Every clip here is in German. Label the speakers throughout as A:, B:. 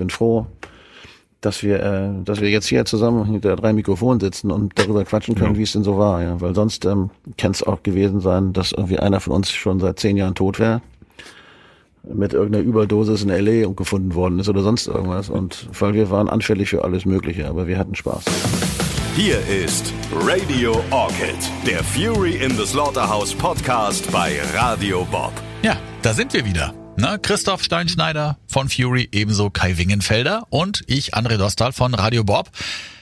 A: bin froh, dass wir, äh, dass wir jetzt hier zusammen hinter drei Mikrofonen sitzen und darüber quatschen können,
B: Ja.
A: wie es denn so war. Ja. Weil sonst ähm, kann es auch gewesen sein, dass irgendwie einer von uns schon seit zehn Jahren tot wäre mit irgendeiner Überdosis in L.A. und gefunden worden ist oder sonst irgendwas. Und weil wir waren anfällig für alles Mögliche, aber wir hatten Spaß.
C: Hier ist Radio Orchid, der Fury in the Slaughterhouse Podcast bei Radio Bob.
D: Ja, da sind wir wieder. Na, Christoph Steinschneider von Fury, ebenso Kai Wingenfelder und ich, André Dostal von Radio Bob.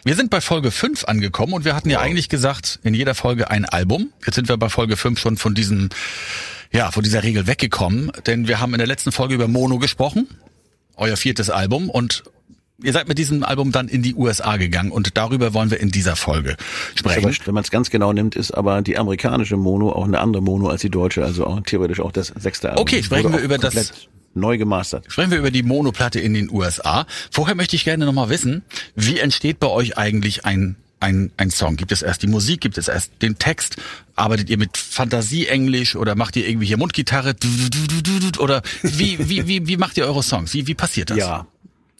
D: Wir sind bei Folge 5 angekommen und wir hatten ja eigentlich gesagt, in jeder Folge ein Album. Jetzt sind wir bei Folge 5 schon von diesen, ja, von dieser Regel weggekommen, denn wir haben in der letzten Folge über Mono gesprochen, euer viertes Album und ihr seid mit diesem Album dann in die USA gegangen und darüber wollen wir in dieser Folge sprechen.
A: Aber wenn man es ganz genau nimmt, ist aber die amerikanische Mono auch eine andere Mono als die deutsche, also auch theoretisch auch das sechste Album.
D: Okay, sprechen wir über das-
A: Neu gemastert.
D: Sprechen wir über die Monoplatte in den USA. Vorher möchte ich gerne nochmal wissen, wie entsteht bei euch eigentlich ein, ein, ein Song? Gibt es erst die Musik, gibt es erst den Text? Arbeitet ihr mit Fantasie-Englisch oder macht ihr irgendwie hier Mundgitarre? Oder wie, wie, wie, wie macht ihr eure Songs? Wie, wie passiert das?
A: Ja.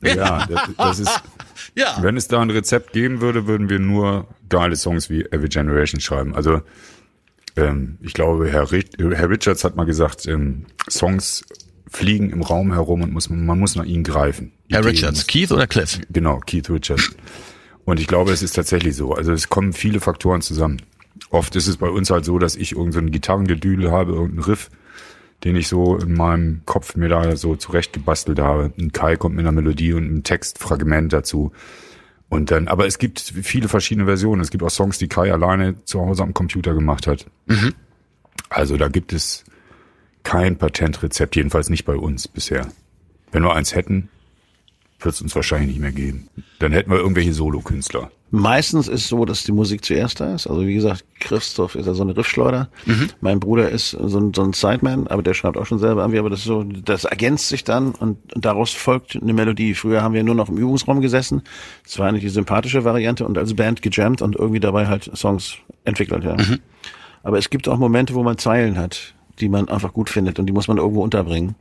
B: Ja, das, das ist,
D: Ja.
B: wenn es da ein Rezept geben würde, würden wir nur geile Songs wie Every Generation schreiben. Also ähm, ich glaube, Herr, Rich, Herr Richards hat mal gesagt, ähm, Songs fliegen im Raum herum und muss, man muss nach ihnen greifen.
D: Herr
B: Ideen
D: Richards, Keith oder Cliff?
B: Genau, Keith Richards. Und ich glaube, es ist tatsächlich so. Also es kommen viele Faktoren zusammen. Oft ist es bei uns halt so, dass ich irgendein so Gitarrengedüdel habe, irgendeinen Riff, den ich so in meinem Kopf mir da so zurechtgebastelt habe. Ein Kai kommt mit einer Melodie und einem Textfragment dazu. Und dann, aber es gibt viele verschiedene Versionen. Es gibt auch Songs, die Kai alleine zu Hause am Computer gemacht hat. Also da gibt es kein Patentrezept, jedenfalls nicht bei uns bisher. Wenn wir eins hätten, wird es uns wahrscheinlich nicht mehr geben. Dann hätten wir irgendwelche Solokünstler.
A: Meistens ist so, dass die Musik zuerst da ist. Also wie gesagt, Christoph ist ja so eine Riffschleuder. Mein Bruder ist so ein, so ein Sideman, aber der schreibt auch schon selber irgendwie, aber das ist so, das ergänzt sich dann und, und daraus folgt eine Melodie. Früher haben wir nur noch im Übungsraum gesessen. Das war eigentlich die sympathische Variante und als Band gejammt und irgendwie dabei halt Songs entwickelt, ja. Aber es gibt auch Momente, wo man Zeilen hat, die man einfach gut findet und die muss man irgendwo unterbringen.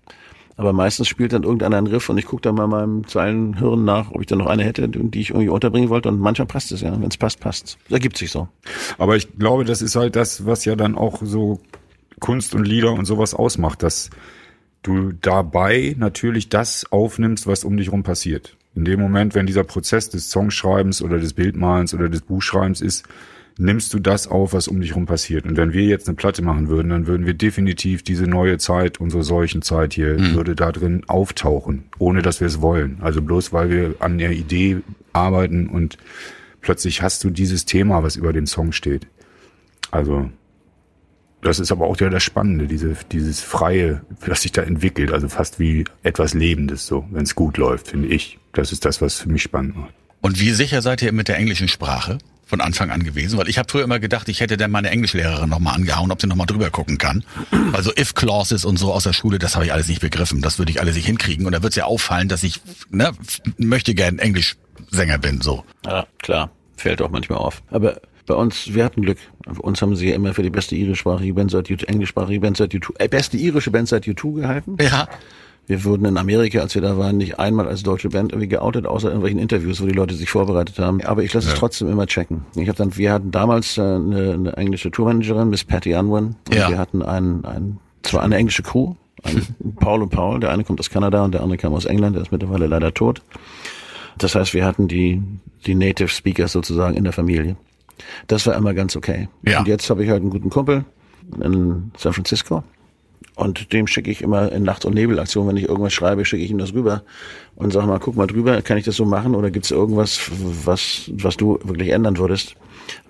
A: Aber meistens spielt dann irgendeiner einen Riff und ich gucke dann mal meinem Zeilenhirn nach, ob ich dann noch eine hätte, die ich irgendwie unterbringen wollte. Und manchmal passt es ja. Wenn es passt, passt. Das ergibt sich so.
B: Aber ich glaube, das ist halt das, was ja dann auch so Kunst und Lieder und sowas ausmacht, dass du dabei natürlich das aufnimmst, was um dich rum passiert. In dem Moment, wenn dieser Prozess des Songschreibens oder des Bildmalens oder des Buchschreibens ist, nimmst du das auf, was um dich rum passiert. Und wenn wir jetzt eine Platte machen würden, dann würden wir definitiv diese neue Zeit, unsere Seuchenzeit hier, würde da drin auftauchen, ohne dass wir es wollen. Also bloß weil wir an der Idee arbeiten und plötzlich hast du dieses Thema, was über dem Song steht. Also das ist aber auch ja das Spannende, diese, dieses Freie, was sich da entwickelt, also fast wie etwas Lebendes, so, wenn es gut läuft, finde ich. Das ist das, was für mich spannend macht.
D: Und wie sicher seid ihr mit der englischen Sprache von Anfang an gewesen? Weil ich habe früher immer gedacht, ich hätte dann meine Englischlehrerin nochmal angehauen, ob sie nochmal drüber gucken kann. Also if clauses und so aus der Schule, das habe ich alles nicht begriffen. Das würde ich alles nicht hinkriegen. Und da wird es ja auffallen, dass ich ne, möchte gern Englischsänger bin. So.
A: Ja, klar. Fällt auch manchmal auf. Aber bei uns, wir hatten Glück. Für uns haben sie ja immer für die beste irischsprachige Band seit U2, englischsprachige Band seit U2, äh, beste irische Band seit U2 gehalten.
D: Ja.
A: Wir wurden in Amerika, als wir da waren, nicht einmal als deutsche Band irgendwie geoutet, außer irgendwelchen Interviews, wo die Leute sich vorbereitet haben. Aber ich lasse es trotzdem immer checken. Ich hab dann, wir hatten damals äh, eine, eine englische Tourmanagerin, Miss Patty Unwin. Und
D: Ja.
A: wir hatten einen, einen, zwar eine englische Crew, einen Paul und Paul. Der eine kommt aus Kanada und der andere kam aus England. Der ist mittlerweile leider tot. Das heißt, wir hatten die, die Native Speakers sozusagen in der Familie. Das war immer ganz okay.
D: Ja.
A: Und jetzt habe ich halt einen guten Kumpel in San Francisco. Und dem schicke ich immer in Nacht- und Nebelaktion, wenn ich irgendwas schreibe, schicke ich ihm das rüber und sage mal, guck mal drüber, kann ich das so machen oder gibt es irgendwas, was, was du wirklich ändern würdest,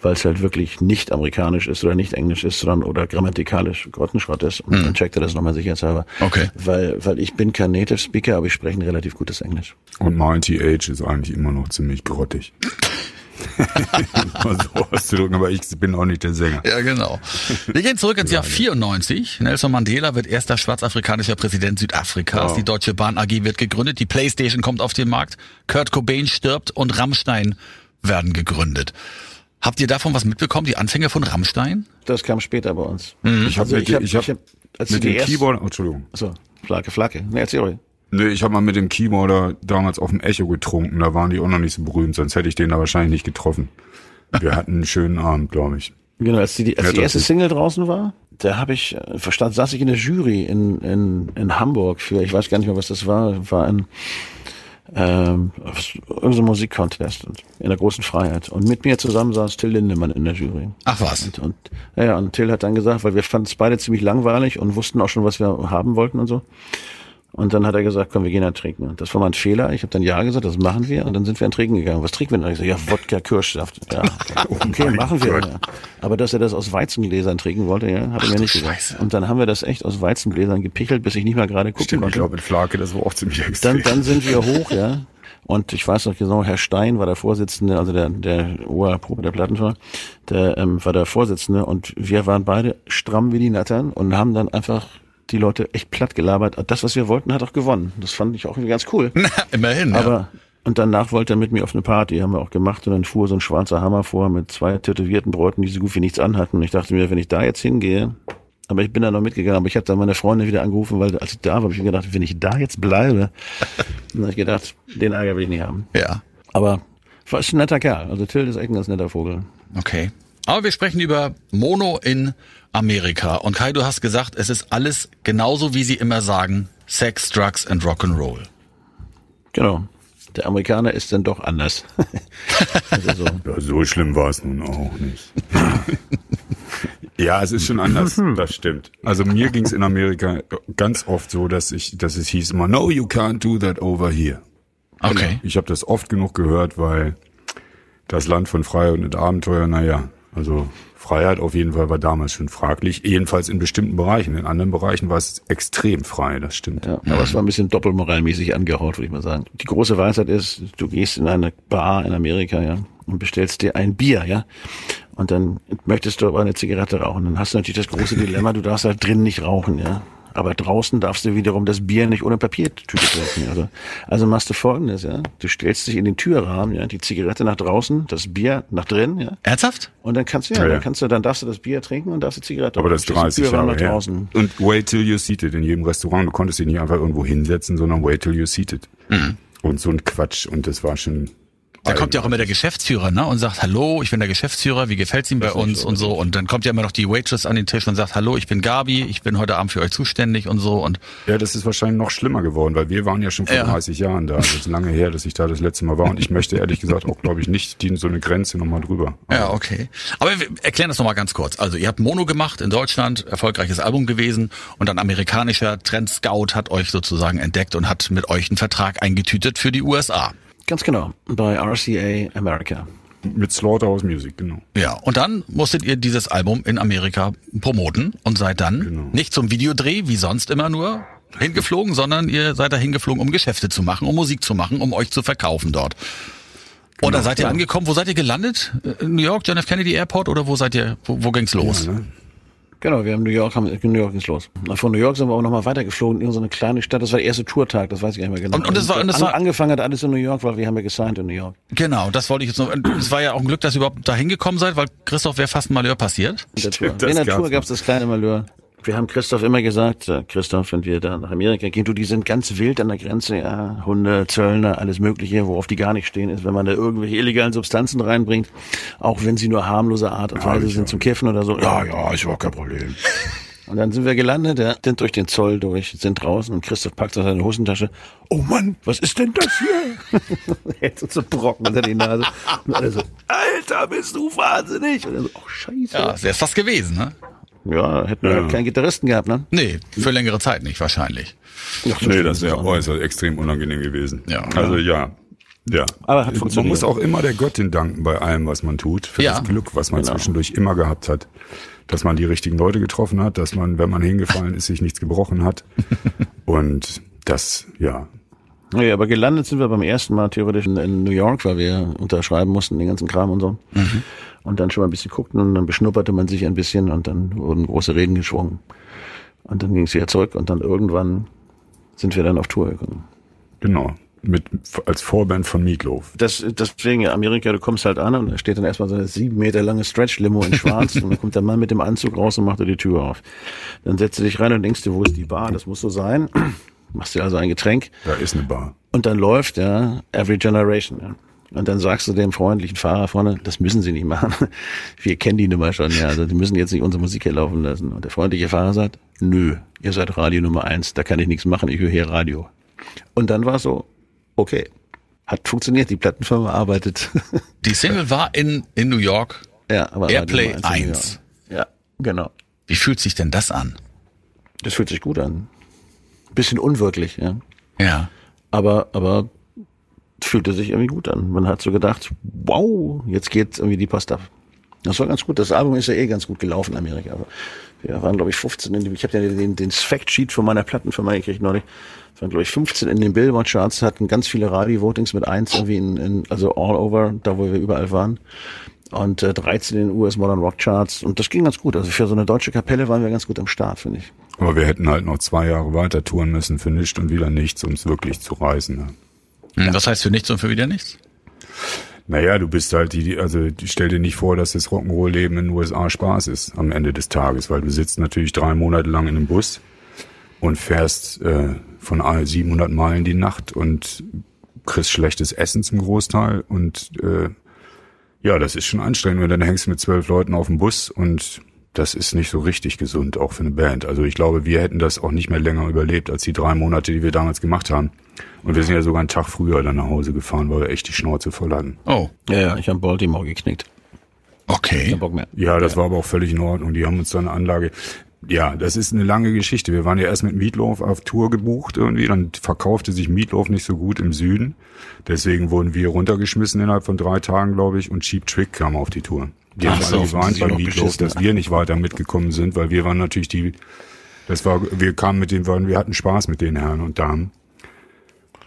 A: weil es halt wirklich nicht amerikanisch ist oder nicht englisch ist, sondern oder grammatikalisch Grottenschrott ist. Und dann checkt er das nochmal sicherheitshalber.
D: Okay.
A: Weil, weil ich bin kein Native Speaker, aber ich spreche ein relativ gutes Englisch.
B: Und mein TH ist eigentlich immer noch ziemlich grottig. So auszudrücken, aber ich bin auch nicht der Sänger.
D: Ja, genau. Wir gehen zurück ins Jahr 94. Nelson Mandela wird erster schwarzafrikanischer Präsident Südafrikas. Die Deutsche Bahn AG wird gegründet. Die Playstation kommt auf den Markt. Kurt Cobain stirbt und Rammstein werden gegründet. Habt ihr davon was mitbekommen? Die Anfänge von Rammstein?
A: Das kam später bei uns.
B: Ich habe
A: Also
B: mit,
A: ich hab-
B: ich hab,
A: ich hab-
B: mit
A: die
B: dem
A: erst-
B: Keyboard, oh, Entschuldigung.
A: So, Flagge, Flagge. Ne, erzähl ruhig.
B: Nee, ich habe mal mit dem Keyboarder damals auf dem Echo getrunken. Da waren die auch noch nicht so berühmt, sonst hätte ich den da wahrscheinlich nicht getroffen. Wir hatten einen schönen Abend, glaube ich.
A: Genau, als die, die, als die erste Single draußen war, da habe ich, äh, verstand, saß ich in der Jury in, in, in Hamburg für, ich weiß gar nicht mehr, was das war, war ein, ähm, irgendein Musikcontest und in der großen Freiheit. Und mit mir zusammen saß Till Lindemann in der Jury.
D: Ach was.
A: Und, und, ja, und Till hat dann gesagt, weil wir fanden es beide ziemlich langweilig und wussten auch schon, was wir haben wollten und so. Und dann hat er gesagt, komm, wir gehen dann trinken. Und das war mal ein Fehler. Ich habe dann ja gesagt, das machen wir. Und dann sind wir an Trinken gegangen. Was trinken wir denn? Ich so, ja, Wodka, Kirschsaft. Ja, okay,
B: mein
A: machen wir. Ja. Aber dass er das aus Weizengläsern trinken wollte, ja, hat er mir nicht gesagt.
D: Scheiße.
A: Und dann haben wir das echt aus Weizengläsern gepichelt, bis ich nicht mehr gerade gucken
B: Stimmt, ich
A: konnte.
B: glaube in Flake, das war auch ziemlich extrem.
A: Dann, dann sind wir hoch, ja. Und ich weiß noch genau, Herr Stein war der Vorsitzende, also der, der Oberprobe der Plattenfirma, der ähm, war der Vorsitzende und wir waren beide stramm wie die Nattern und haben dann einfach die Leute echt platt gelabert. Das, was wir wollten, hat auch gewonnen. Das fand ich auch irgendwie ganz cool.
D: Na, immerhin. ja.
A: Aber und danach wollte er mit mir auf eine Party, haben wir auch gemacht und dann fuhr so ein schwarzer Hammer vor mit zwei tätowierten Bräuten, die so gut wie nichts anhatten. Und ich dachte mir, wenn ich da jetzt hingehe, aber ich bin da noch mitgegangen, aber ich habe dann meine Freundin wieder angerufen, weil als ich da war, habe ich mir gedacht, wenn ich da jetzt bleibe, dann habe ich gedacht, den Ärger will ich nicht haben.
D: ja.
A: Aber war ist ein netter Kerl. Also Till ist echt ein ganz netter Vogel.
D: Okay. Aber wir sprechen über Mono in Amerika. Und Kai, du hast gesagt, es ist alles genauso, wie sie immer sagen. Sex, Drugs and Rock'n'Roll.
A: Genau. Der Amerikaner ist dann doch anders. also so.
B: Ja, so schlimm war es nun auch nicht. ja, es ist schon anders, das stimmt. Also mir ging es in Amerika ganz oft so, dass ich, dass es hieß immer, no, you can't do that over here.
D: Okay.
B: Ich habe das oft genug gehört, weil das Land von Freiheit und Abenteuer, naja, also Freiheit auf jeden Fall war damals schon fraglich, jedenfalls in bestimmten Bereichen. In anderen Bereichen war es extrem frei, das stimmt.
A: Ja, aber es war ein bisschen doppelmoralmäßig angehaut, würde ich mal sagen. Die große Weisheit ist, du gehst in eine Bar in Amerika, ja, und bestellst dir ein Bier, ja. Und dann möchtest du aber eine Zigarette rauchen. Dann hast du natürlich das große Dilemma, du darfst halt drin nicht rauchen, ja. Aber draußen darfst du wiederum das Bier nicht ohne Papiertüte trinken. Also, also machst du folgendes, ja. Du stellst dich in den Türrahmen, ja, die Zigarette nach draußen, das Bier nach drin, ja.
D: Ernsthaft?
A: Und dann kannst du, ja,
B: Ja, ja.
A: dann kannst du, dann darfst du das Bier trinken und darfst die Zigarette
B: Aber das ist
A: Stehst im
B: 30
A: Türrahmen
B: Jahre
A: nach
B: her.
A: draußen.
B: Und wait till you're seated in jedem Restaurant. Du konntest dich nicht einfach irgendwo hinsetzen, sondern wait till you're seated. Und so ein Quatsch. Und das war schon.
D: Da kommt ja auch immer der Geschäftsführer, ne, und sagt, hallo, ich bin der Geschäftsführer, wie gefällt's ihm bei uns und so. Und dann kommt ja immer noch die Waitress an den Tisch und sagt, hallo, ich bin Gabi, ich bin heute Abend für euch zuständig und so. Und
B: Ja, das ist wahrscheinlich noch schlimmer geworden, weil wir waren ja schon vor
D: Ja.
B: 30 Jahren da. Also es ist lange her, dass ich da das letzte Mal war. Und ich möchte ehrlich gesagt auch, glaube ich, nicht die so eine Grenze nochmal drüber.
D: Ja, okay. Aber wir erklären das nochmal ganz kurz. Also ihr habt Mono gemacht in Deutschland, erfolgreiches Album gewesen und ein amerikanischer Trendscout hat euch sozusagen entdeckt und hat mit euch einen Vertrag eingetütet für die USA.
A: Ganz genau. Bei RCA America.
B: Mit Slaughterhouse Music, genau.
D: Ja, und dann musstet ihr dieses Album in Amerika promoten und seid dann
B: Genau.
D: nicht zum Videodreh, wie sonst immer nur, hingeflogen, sondern ihr seid da hingeflogen, um Geschäfte zu machen, um Musik zu machen, um euch zu verkaufen dort. Und da seid ihr angekommen, wo seid ihr gelandet? Äh, In New York, John F. Kennedy Airport oder wo seid ihr, wo, wo ging's los?
B: Ja, ne?
A: Genau, wir haben New York, haben, in New York ging's los. Von New York sind wir aber nochmal weitergeflogen in so eine kleine Stadt. Das war der erste Tourtag, das weiß ich gar nicht mehr genau.
D: Und- und das war- und das
A: An-
D: war-
A: angefangen hat alles in New York, weil wir haben ja gesigned in New York.
D: Genau, das wollte ich jetzt noch. Es war ja auch ein Glück, dass ihr überhaupt da hingekommen seid, weil Christoph wäre fast ein Malheur passiert.
A: In der
B: Stimmt,
A: Tour.
B: das
A: In der Tour gab's das kleine Malheur. Wir haben Christoph immer gesagt, äh, Christoph, wenn wir da nach Amerika gehen, du, die sind ganz wild an der Grenze, ja, Hunde, Zöllner, alles Mögliche, worauf die gar nicht stehen, ist, wenn man da irgendwelche illegalen Substanzen reinbringt, auch wenn sie nur harmlose Art und Weise sind
B: auch.
A: zum Kiffen oder so.
B: ja, ja, ist überhaupt kein Problem.
A: Und dann sind wir gelandet, ja, sind durch den Zoll durch, sind draußen und Christoph packt aus seine Hosentasche. Oh Mann, was ist denn das hier? er hat uns so Brocken unter die Nase. Und alle so, Alter, bist du wahnsinnig? Und er so, oh Scheiße.
D: Ja, das wäre fast gewesen, ne?
A: Ja, hätten wir
B: Ja.
A: keinen Gitarristen gehabt, ne?
D: Nee, für längere Zeit nicht wahrscheinlich.
B: Nee, das wäre äußerst extrem unangenehm gewesen.
D: Ja.
B: Also ja. Ja.
A: Aber hat
B: man
A: funktioniert.
B: muss auch immer der Göttin danken bei allem, was man tut, für
D: Ja.
B: das Glück, was man
A: Genau.
B: zwischendurch immer gehabt hat. Dass man die richtigen Leute getroffen hat, dass man, wenn man hingefallen ist, sich nichts gebrochen hat. Und das, ja,
A: Nee, aber gelandet sind wir beim ersten Mal theoretisch in, in New York, weil wir unterschreiben mussten, den ganzen Kram und so. Und dann schon mal ein bisschen guckten und dann beschnupperte man sich ein bisschen und dann wurden große Reden geschwungen. Und dann ging es wieder zurück und dann irgendwann sind wir dann auf Tour gekommen.
B: genau. Mit, als Vorband von Meatloaf.
A: Das, deswegen, Amerika, du kommst halt an und da steht dann erstmal so eine sieben Meter lange Stretch-Limo in schwarz und dann kommt der Mann mit dem Anzug raus und macht dir die Tür auf. Dann setzt du dich rein und denkst dir, wo ist die Bar? Das muss so sein. Machst dir also ein Getränk.
B: Da ist eine Bar.
A: Und dann läuft, ja, Every Generation. Ja. Und dann sagst du dem freundlichen Fahrer vorne, das müssen Sie nicht machen. Wir kennen die Nummer schon, ja. Also die müssen jetzt nicht unsere Musik hier laufen lassen. Und der freundliche Fahrer sagt, nö, ihr seid Radio Nummer eins, da kann ich nichts machen, ich höre hier Radio. Und dann war so, okay. Hat funktioniert, die Plattenfirma arbeitet.
D: Die Single war in, in New York.
A: ja, aber
D: Airplay
A: Radio Nummer eins in New
D: 1.
A: York. Ja, genau.
D: Wie fühlt sich denn das an?
A: Das fühlt sich gut an. Bisschen unwirklich, ja.
D: Ja.
A: Aber, aber fühlte sich irgendwie gut an. Man hat so gedacht, wow, jetzt geht irgendwie die Post ab. Das war ganz gut. Das Album ist ja eh ganz gut gelaufen in Amerika. Aber wir waren, glaube ich, 15 in dem, ich habe ja den, den Fact-Sheet von meiner Plattenfirma gekriegt neulich. Wir waren, glaube ich, 15 in den Billboard-Charts, hatten ganz viele Radio-Votings mit eins irgendwie in, in, also all over, da wo wir überall waren. Und äh, 13 in den US Modern Rock Charts. Und das ging ganz gut. Also für so eine deutsche Kapelle waren wir ganz gut am Start, finde ich.
B: Aber wir hätten halt noch zwei Jahre weiter touren müssen für nichts und wieder nichts, um es wirklich zu reißen. Ne?
D: Hm, Was heißt für nichts und für wieder nichts?
B: Naja, du bist halt die, also stell dir nicht vor, dass das Rock'n'Roll-Leben in den USA Spaß ist am Ende des Tages, weil du sitzt natürlich drei Monate lang in einem Bus und fährst äh, von all 700 Meilen die Nacht und kriegst schlechtes Essen zum Großteil und äh, ja, das ist schon anstrengend, und dann hängst du mit zwölf Leuten auf dem Bus und das ist nicht so richtig gesund, auch für eine Band. Also ich glaube, wir hätten das auch nicht mehr länger überlebt als die drei Monate, die wir damals gemacht haben. Und wir sind ja sogar einen Tag früher dann nach Hause gefahren, weil wir echt die Schnauze voll hatten.
D: Oh,
A: Ja, ja, ich habe Baltimore geknickt.
D: okay.
A: Kein Bock mehr.
B: Ja, das war aber auch völlig in Ordnung. Die haben uns dann eine Anlage. Ja, das ist eine lange Geschichte. Wir waren ja erst mit Meatloaf auf Tour gebucht irgendwie, dann verkaufte sich Meatloaf nicht so gut im Süden. Deswegen wurden wir runtergeschmissen innerhalb von drei Tagen, glaube ich, und Cheap Trick kam auf die Tour. Die
D: Ach
B: haben
D: so,
B: alle gewarnt bei Meatloaf, dass wir nicht weiter mitgekommen sind, weil wir waren natürlich die, das war, wir kamen mit denen, wir hatten Spaß mit den Herren und Damen.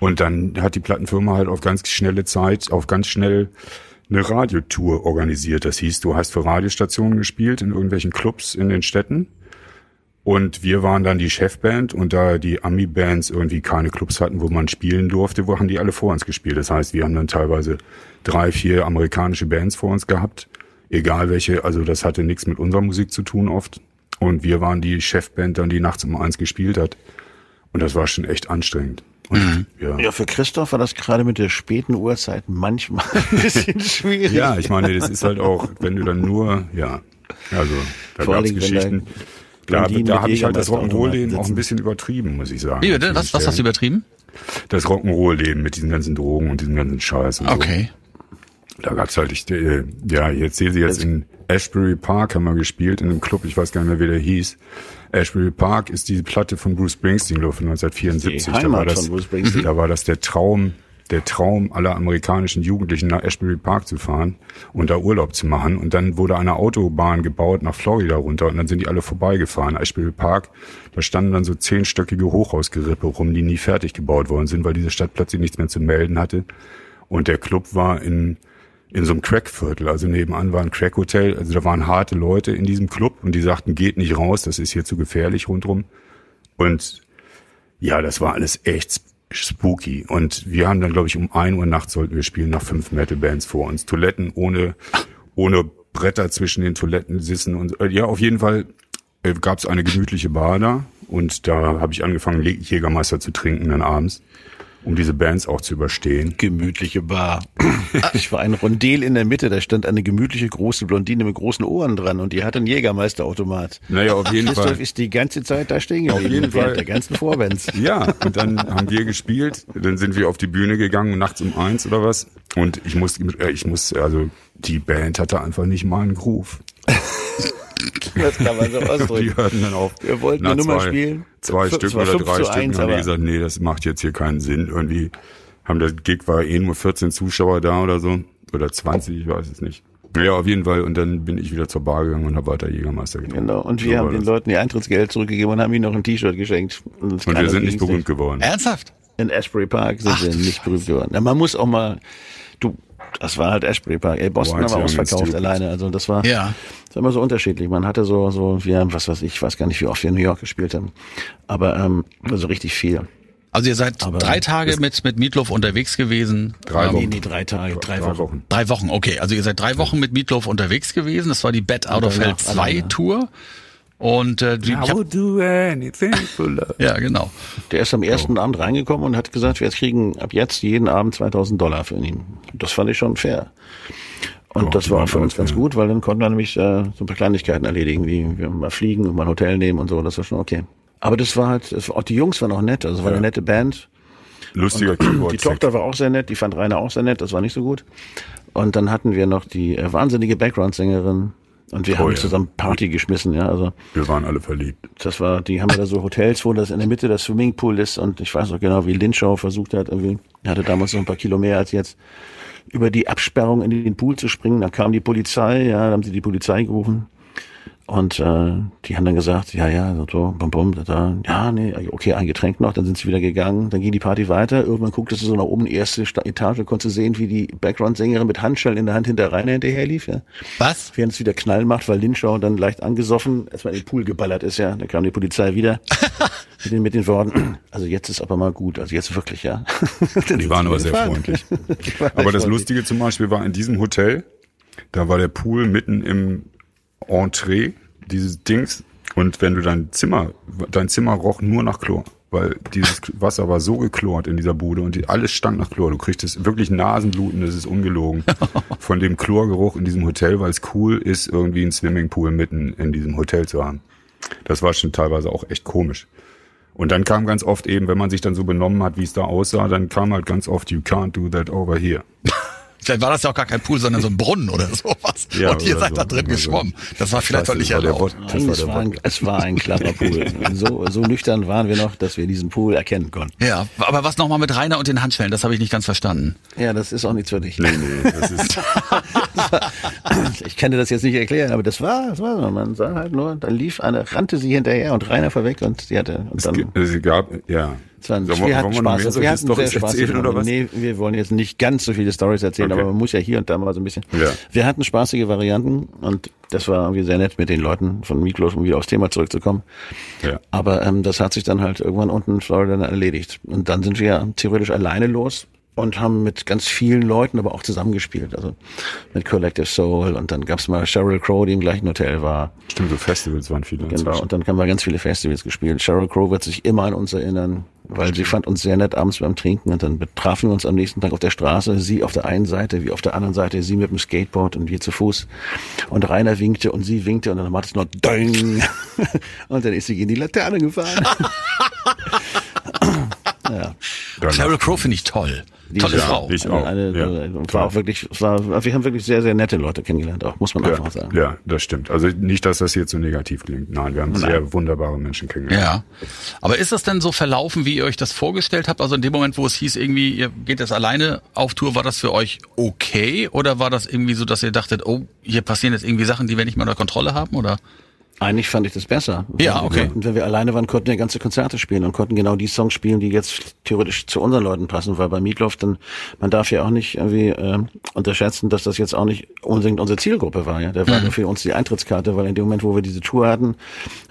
B: Und dann hat die Plattenfirma halt auf ganz schnelle Zeit, auf ganz schnell eine Radiotour organisiert. Das hieß, du hast für Radiostationen gespielt in irgendwelchen Clubs in den Städten. Und wir waren dann die Chefband und da die Ami-Bands irgendwie keine Clubs hatten, wo man spielen durfte, wo haben die alle vor uns gespielt. Das heißt, wir haben dann teilweise drei, vier amerikanische Bands vor uns gehabt. Egal welche, also das hatte nichts mit unserer Musik zu tun oft. Und wir waren die Chefband dann, die nachts um eins gespielt hat. Und das war schon echt anstrengend. Und, ja.
A: Ja, für Christoph war das gerade mit der späten Uhrzeit manchmal ein bisschen schwierig.
B: Ja, ich meine, das ist halt auch, wenn du dann nur, ja, also da
A: Dingen, wenn
B: Geschichten. Da, da habe ich halt das Rock'n'Roll-Leben auch ein bisschen übertrieben, muss ich sagen.
D: Wie bitte?
B: An
D: Was, was hast du
B: Stellen.
D: übertrieben?
B: Das Rock'n'Roll-Leben mit diesen ganzen Drogen und diesem ganzen Scheiß. Und
D: Okay.
B: So. Da gab's halt, ich, äh, ja, jetzt sehe sie jetzt in Ashbury Park haben wir gespielt, in einem Club, ich weiß gar nicht mehr, wie der hieß. Ashbury Park ist die Platte von Bruce Springsteen, glaube ich, von 1974.
A: Die
B: da war das. Da war das der Traum, der Traum aller amerikanischen Jugendlichen nach Ashbury Park zu fahren und da Urlaub zu machen. Und dann wurde eine Autobahn gebaut nach Florida runter und dann sind die alle vorbeigefahren. Ashbury Park, da standen dann so zehnstöckige Hochhausgerippe rum, die nie fertig gebaut worden sind, weil diese Stadt plötzlich nichts mehr zu melden hatte. Und der Club war in, in so einem Crackviertel. Also nebenan war ein Crackhotel. Also da waren harte Leute in diesem Club und die sagten, geht nicht raus, das ist hier zu gefährlich rundrum. Und ja, das war alles echt sp- spooky. Und wir haben dann, glaube ich, um ein Uhr nachts sollten wir spielen nach fünf Metal-Bands vor uns. Toiletten ohne, ohne Bretter zwischen den Toiletten sitzen und äh, ja, auf jeden Fall äh, gab es eine gemütliche Bar da und da habe ich angefangen, Jägermeister zu trinken dann abends, um diese Bands auch zu überstehen.
A: Gemütliche Bar. Ich war ein Rondel in der Mitte, da stand eine gemütliche große Blondine mit großen Ohren dran und die hatte einen Jägermeisterautomat.
B: Naja, auf jeden
A: Christoph
B: Fall.
A: ist die ganze Zeit da stehen geblieben.
B: jeden
A: während
B: Fall.
A: Der ganzen Vorbands.
B: Ja, und dann haben wir gespielt, dann sind wir auf die Bühne gegangen, nachts um eins oder was. Und ich muss, äh, ich muss, also die Band hatte einfach nicht mal einen Groove.
A: Das kann man so
B: Die
A: ausdrücken.
B: hörten dann auf.
A: Wir wollten
B: nach
A: eine Nummer
B: zwei,
A: spielen.
B: Zwei
A: Fünf-
B: Stück oder drei Stück.
A: eins,
B: haben die gesagt, nee, das macht jetzt hier keinen Sinn. Irgendwie haben der Gig war eh nur 14 Zuschauer da oder so. Oder 20, ich weiß es nicht. Ja, auf jeden Fall. Und dann bin ich wieder zur Bar gegangen und habe weiter Jägermeister getrunken.
A: Genau. Und
B: So
A: wir
B: war
A: haben den
B: das.
A: Leuten ihr Eintrittsgeld zurückgegeben und haben ihnen noch ein T-Shirt geschenkt. Und,
B: Und wir sind nicht berühmt geworden.
D: Ernsthaft?
A: In Ashbury Park sind wir nicht berühmt geworden. Ja, man muss auch mal, du, das war halt Ashbury Park. Ey, Boston
B: White, Young and
A: ausverkauft alleine. Also das war,
D: Ja.
A: Das war immer so unterschiedlich. Man hatte so, so, wir haben, was weiß ich, ich weiß gar nicht, wie oft wir in New York gespielt haben. Aber, ähm, also richtig viel.
D: Also ihr seid
A: Aber
D: drei Tage mit, mit Meatloaf unterwegs gewesen.
B: Drei
D: Ähm,
A: Nee,
B: Wochen.
A: nee, drei Tage, drei,
B: Drei
A: Wochen.
B: Wochen.
D: Drei Wochen, okay. Also ihr seid drei Wochen mit Meatloaf unterwegs gewesen. Das war die Bed Out of Hell
A: danach
D: 2
A: alleine.
D: Tour. Und äh, die,
B: I would do anything for love.
D: ja, genau.
A: Der ist am ersten Abend reingekommen und hat gesagt, wir kriegen ab jetzt jeden Abend 2000 Dollar für ihn. Das fand ich schon fair. Und
B: Ja,
A: das
B: die
A: war auch für uns ganz gut, weil dann konnten wir nämlich äh, so ein paar Kleinigkeiten erledigen, wie wir mal fliegen und mal ein Hotel nehmen und so. Das war schon okay. Aber das war halt, das war, auch die Jungs waren auch nett. Also es war
B: Ja.
A: eine nette Band.
B: Lustiger
A: Die
B: Keyboard.
A: Tochter war auch sehr nett, die fand Rainer auch sehr nett, das war nicht so gut. Und dann hatten wir noch die äh, wahnsinnige Background-Sängerin und wir
B: Oh
A: haben
B: ja.
A: zusammen Party geschmissen, ja. Also
B: Wir waren alle verliebt.
A: das war, die haben da so Hotels, wo das in der Mitte das Swimmingpool ist und ich weiß noch genau, wie Lynchau versucht hat, irgendwie, er hatte damals noch ein paar Kilo mehr als jetzt, über die Absperrung in den Pool zu springen. Dann kam die Polizei, ja, dann haben sie die Polizei gerufen. Und äh, die haben dann gesagt, ja, ja, so, so bum, bum, da, da, ja, nee, okay, ein Getränk noch, dann sind sie wieder gegangen, dann ging die Party weiter, irgendwann gucktest du so nach oben, erste Sta- Etage, konntest du sehen, wie die Background-Sängerin mit Handschellen in der Hand hinter Rainer hinterher lief, ja.
D: Was?
A: Während es wieder Knall macht, weil Linschau dann leicht angesoffen erstmal in den Pool geballert ist, ja. Da kam die Polizei wieder mit den, mit den Worten, also jetzt ist aber mal gut, also jetzt wirklich, ja.
B: Die waren aber sehr freundlich. Aber das Lustige zum Beispiel war in diesem Hotel, da war der Pool mitten im Entree, dieses Dings. Und wenn du dein Zimmer, dein Zimmer roch nur nach Chlor. Weil dieses Wasser war so geklort in dieser Bude und die, alles stank nach Chlor. Du kriegst wirklich Nasenbluten, das ist ungelogen. Von dem Chlorgeruch in diesem Hotel, weil es cool ist, irgendwie einen Swimmingpool mitten in diesem Hotel zu haben. Das war schon teilweise auch echt komisch. Und dann kam ganz oft eben, wenn man sich dann so benommen hat, wie es da aussah, dann kam halt ganz oft, you can't do that over here.
D: Vielleicht war das ja auch gar kein Pool, sondern so ein Brunnen oder sowas.
B: Ja,
D: und ihr seid
B: so.
D: da drin
B: Oder so.
D: geschwommen. Das war vielleicht doch nicht erlaubt.
A: Es
B: war
A: ein, es war ein klarer Pool. So, so nüchtern waren wir noch, dass wir diesen Pool erkennen konnten.
D: Ja, aber was nochmal mit Rainer und den Handschellen, das habe ich nicht ganz verstanden.
A: Ja, das ist auch nichts für dich.
B: Nee, nee, das ist,
A: Ich kann dir das jetzt nicht erklären, aber das war, das war so. Man sah halt nur, da lief eine, rannte sie hinterher und Rainer vorweg und sie hatte, und dann,
B: es gab, ja.
A: Es war,
B: Sollen
A: wir hatten
B: wollen noch
A: Spaß.
B: solche
A: wir hatten sehr
B: Storys
A: Spaß.
B: erzählen, oder was?
A: Nee, wir wollen jetzt nicht ganz so viele Stories erzählen,
B: Okay.
A: aber man muss ja hier und da mal so ein bisschen.
B: Ja.
A: Wir hatten spaßige Varianten und das war irgendwie sehr nett mit den Leuten von Miklos, um wieder aufs Thema zurückzukommen.
B: Ja.
A: Aber ähm, das hat sich dann halt irgendwann unten in Florida erledigt. Und dann sind wir theoretisch alleine los und haben mit ganz vielen Leuten aber auch zusammengespielt. Also mit Collective Soul und dann gab's mal Sheryl Crow, die im gleichen Hotel war.
B: Stimmt, so Festivals waren viele.
A: Genau,
B: inzwischen.
A: und dann haben wir ganz viele Festivals gespielt. Sheryl Crow wird sich immer an uns erinnern, weil sie fand uns sehr nett abends beim Trinken und dann betrafen wir uns am nächsten Tag auf der Straße, sie auf der einen Seite, wie auf der anderen Seite, sie mit dem Skateboard und wir zu Fuß. Und Rainer winkte und sie winkte und dann macht es nur Döng. und dann ist sie gegen die Laterne gefahren. ja.
B: Danach-
D: Sheryl Crow finde ich toll.
A: Die
D: Tolle
A: ist-
D: Frau.
B: Ich auch.
A: Eine,
B: ja.
A: und war auch wirklich, war, wir haben wirklich sehr, sehr nette Leute kennengelernt, auch, muss man einfach
B: Ja,
A: sagen.
B: ja, das stimmt. Also nicht, dass das jetzt so negativ klingt. Nein, wir haben sehr wunderbare Menschen kennengelernt.
D: Ja. Aber ist das denn so verlaufen, wie ihr euch das vorgestellt habt? Also in dem Moment, wo es hieß, irgendwie, ihr geht jetzt alleine auf Tour, war das für euch okay? Oder war das irgendwie so, dass ihr dachtet, oh, hier passieren jetzt irgendwie Sachen, die wir nicht mehr unter Kontrolle haben? Oder?
A: Eigentlich fand ich das besser.
D: Ja, okay.
A: Und wenn wir alleine waren, konnten wir ganze Konzerte spielen und konnten genau die Songs spielen, die jetzt theoretisch zu unseren Leuten passen, weil bei Meatloaf dann, man darf ja auch nicht irgendwie äh, unterschätzen, dass das jetzt auch nicht unbedingt unsere Zielgruppe war. Ja, Der war nur für uns die Eintrittskarte, weil in dem Moment, wo wir diese Tour hatten,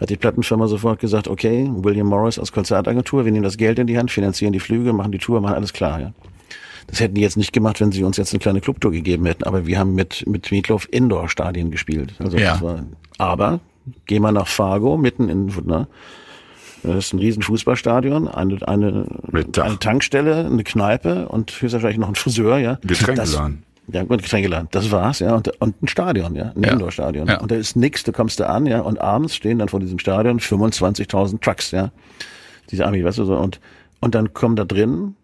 A: hat die Plattenfirma sofort gesagt, okay, William Morris als Konzertagentur, wir nehmen das Geld in die Hand, finanzieren die Flüge, machen die Tour, machen alles klar. Ja. Das hätten die jetzt nicht gemacht, wenn sie uns jetzt eine kleine Clubtour gegeben hätten. Aber wir haben mit, mit Meatloaf Indoor-Stadien gespielt. Also
D: Ja.
A: das war, aber geh mal nach Fargo, mitten in, ne? Das ist ein riesen Fußballstadion, eine, eine, eine Tankstelle, eine Kneipe und höchstwahrscheinlich noch ein Friseur, ja.
B: Getränkeladen.
A: Ja, gut, Getränkeladen. Das war's, ja. Und, und ein Stadion, ja. Ein
D: Ja.
A: Indoor-Stadion.
D: Ja.
A: Und da ist nix, du kommst da an, ja. Und abends stehen dann vor diesem Stadion 25.000 Trucks, ja. Diese Army, weißt du so. Und, und dann kommen da drin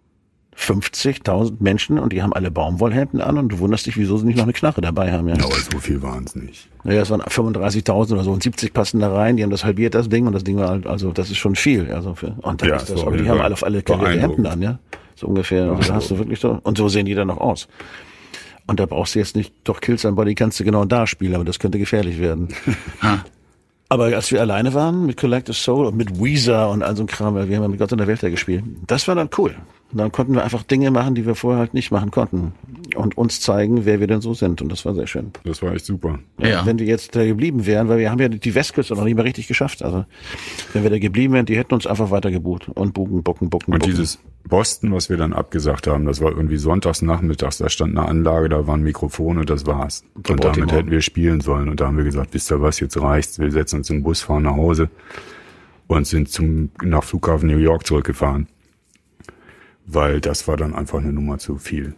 A: 50.000 Menschen und die haben alle Baumwollhemden an und du wunderst dich, wieso sie nicht noch eine Knarre dabei haben, ja.
B: Aber so viel waren es nicht.
A: Naja, es waren 35.000 oder so und 70 passen da rein. Die haben das halbiert, das Ding. Und das Ding war halt, also das ist schon viel. Also für, und dann
B: Ja,
A: ist das, aber die haben alle auf alle karierte Hemden an, ja. So ungefähr. Also da hast du wirklich so, und so sehen die dann noch aus. Und da brauchst du jetzt nicht, doch Kill Somebody kannst du genau da spielen, aber das könnte gefährlich werden. Aber als wir alleine waren mit Collective Soul und mit Weezer und all so ein Kram, wir haben ja mit Gott in der Welt da gespielt, das war dann cool. Und dann konnten wir einfach Dinge machen, die wir vorher halt nicht machen konnten. und uns zeigen, wer wir denn so sind. Und das war sehr schön.
B: Das war echt super.
D: Ja.
A: Wenn wir jetzt da geblieben wären, weil wir haben ja die Westküste noch nicht mehr richtig geschafft. Also wenn wir da geblieben wären, die hätten uns einfach weiter gebucht und buchen, bucken, bucken,
B: Und
A: bucken.
B: dieses Boston, was wir dann abgesagt haben, das war irgendwie sonntags nachmittags, da stand eine Anlage, da waren Mikrofone und das war's. Und damit
A: Baltimore.
B: hätten wir spielen sollen. Und da haben wir gesagt, wisst ihr was, jetzt reicht's, wir setzen uns im Bus, fahren nach Hause und sind zum, nach Flughafen New York zurückgefahren. Weil das war dann einfach eine Nummer zu viel.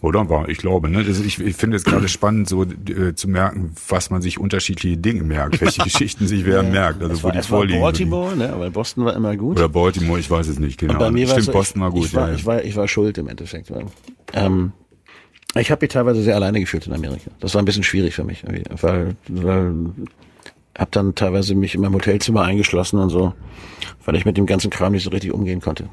B: Oder war, ich glaube, ne? Das, ich, ich finde es gerade spannend, so äh, zu merken, was man sich unterschiedliche Dinge merkt, welche Geschichten sich wer merkt, also wo
A: war,
B: die
A: es war
B: vorliegen.
A: Baltimore, ne? aber Boston war immer gut.
B: Oder Baltimore, ich weiß es nicht genau.
A: Und bei mir
B: Stimmt,
A: so,
B: Boston war gut.
A: Ich war,
B: ja, ja.
A: ich war, ich war schuld im Endeffekt. Ähm, ich habe mich teilweise sehr alleine gefühlt in Amerika. Das war ein bisschen schwierig für mich, weil, weil habe dann teilweise mich in meinem Hotelzimmer eingeschlossen und so, weil ich mit dem ganzen Kram nicht so richtig umgehen konnte.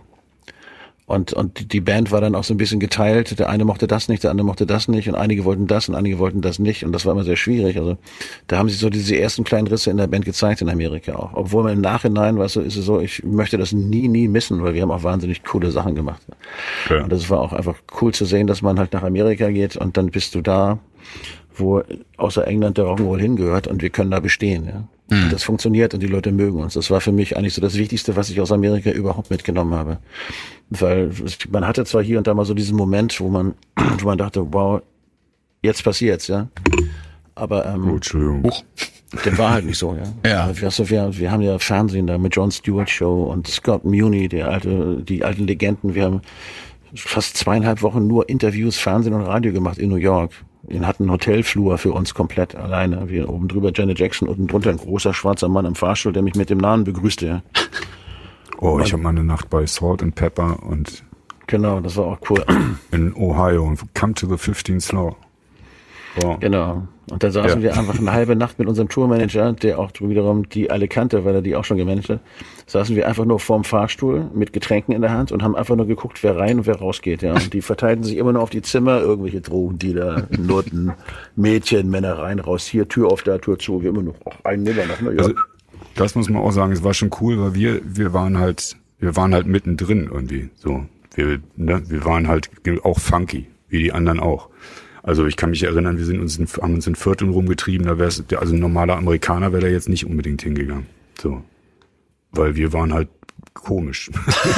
A: Und, und die- Band war dann auch so ein bisschen geteilt. Der eine mochte das nicht, der andere mochte das nicht und einige wollten das und einige wollten das nicht und das war immer sehr schwierig. Also da haben sich so diese ersten kleinen Risse in der Band gezeigt in Amerika auch. Obwohl man im Nachhinein, weißt du, ist es so, ich möchte das nie, nie missen, weil wir haben auch wahnsinnig coole Sachen gemacht.
B: Ja.
A: Und das war auch einfach cool zu sehen, dass man halt nach Amerika geht und dann bist du da, wo außer England der Rock'n'Roll hingehört und wir können da bestehen. Ja. Und Das funktioniert und die Leute mögen uns. Das war für mich eigentlich so das Wichtigste, was ich aus Amerika überhaupt mitgenommen habe. Weil man hatte zwar hier und da mal so diesen Moment, wo man, wo man dachte, wow, jetzt passiert's, ja. Aber ähm,
B: Oh, Entschuldigung.
A: dem war halt nicht so, ja.
D: Ja.
A: Also, weißt du, wir, wir haben ja Fernsehen da mit Jon Stewart Show und Scott Muni, der alte, die alten Legenden. Wir haben fast zweieinhalb Wochen nur Interviews, Fernsehen und Radio gemacht in New York. Wir hatten einen Hotelflur für uns komplett alleine. Wir oben drüber Janet Jackson, unten drunter ein großer schwarzer Mann im Fahrstuhl, der mich mit dem Namen begrüßte.
B: Oh, ich habe mal eine Nacht bei Salt and Pepper und
A: Genau, das war auch cool.
B: in Ohio. Come to the 15th Floor. Wow.
A: Genau. Und da saßen
B: Ja.
A: wir einfach eine halbe Nacht mit unserem Tourmanager, der auch wiederum die alle kannte, weil er die auch schon gemanagt hat. Saßen wir einfach nur vorm Fahrstuhl mit Getränken in der Hand und haben einfach nur geguckt, wer rein und wer rausgeht. Ja. Und die verteilten sich immer nur auf die Zimmer, irgendwelche Drogendealer, Nutten, Mädchen, Männer rein, raus, hier, Tür auf, da, Tür zu. Wir immer noch, ach, einen nehmen wir noch. Ne? Ja.
B: Also, das muss man auch sagen, es war schon cool, weil wir, wir waren halt, wir waren halt mittendrin irgendwie, so. Wir, ne, wir waren halt auch funky, wie die anderen auch. Also ich kann mich erinnern, wir sind uns in, haben uns in Vierteln rumgetrieben, da wär's, also ein normaler Amerikaner wäre da jetzt nicht unbedingt hingegangen, so. Weil wir waren halt komisch.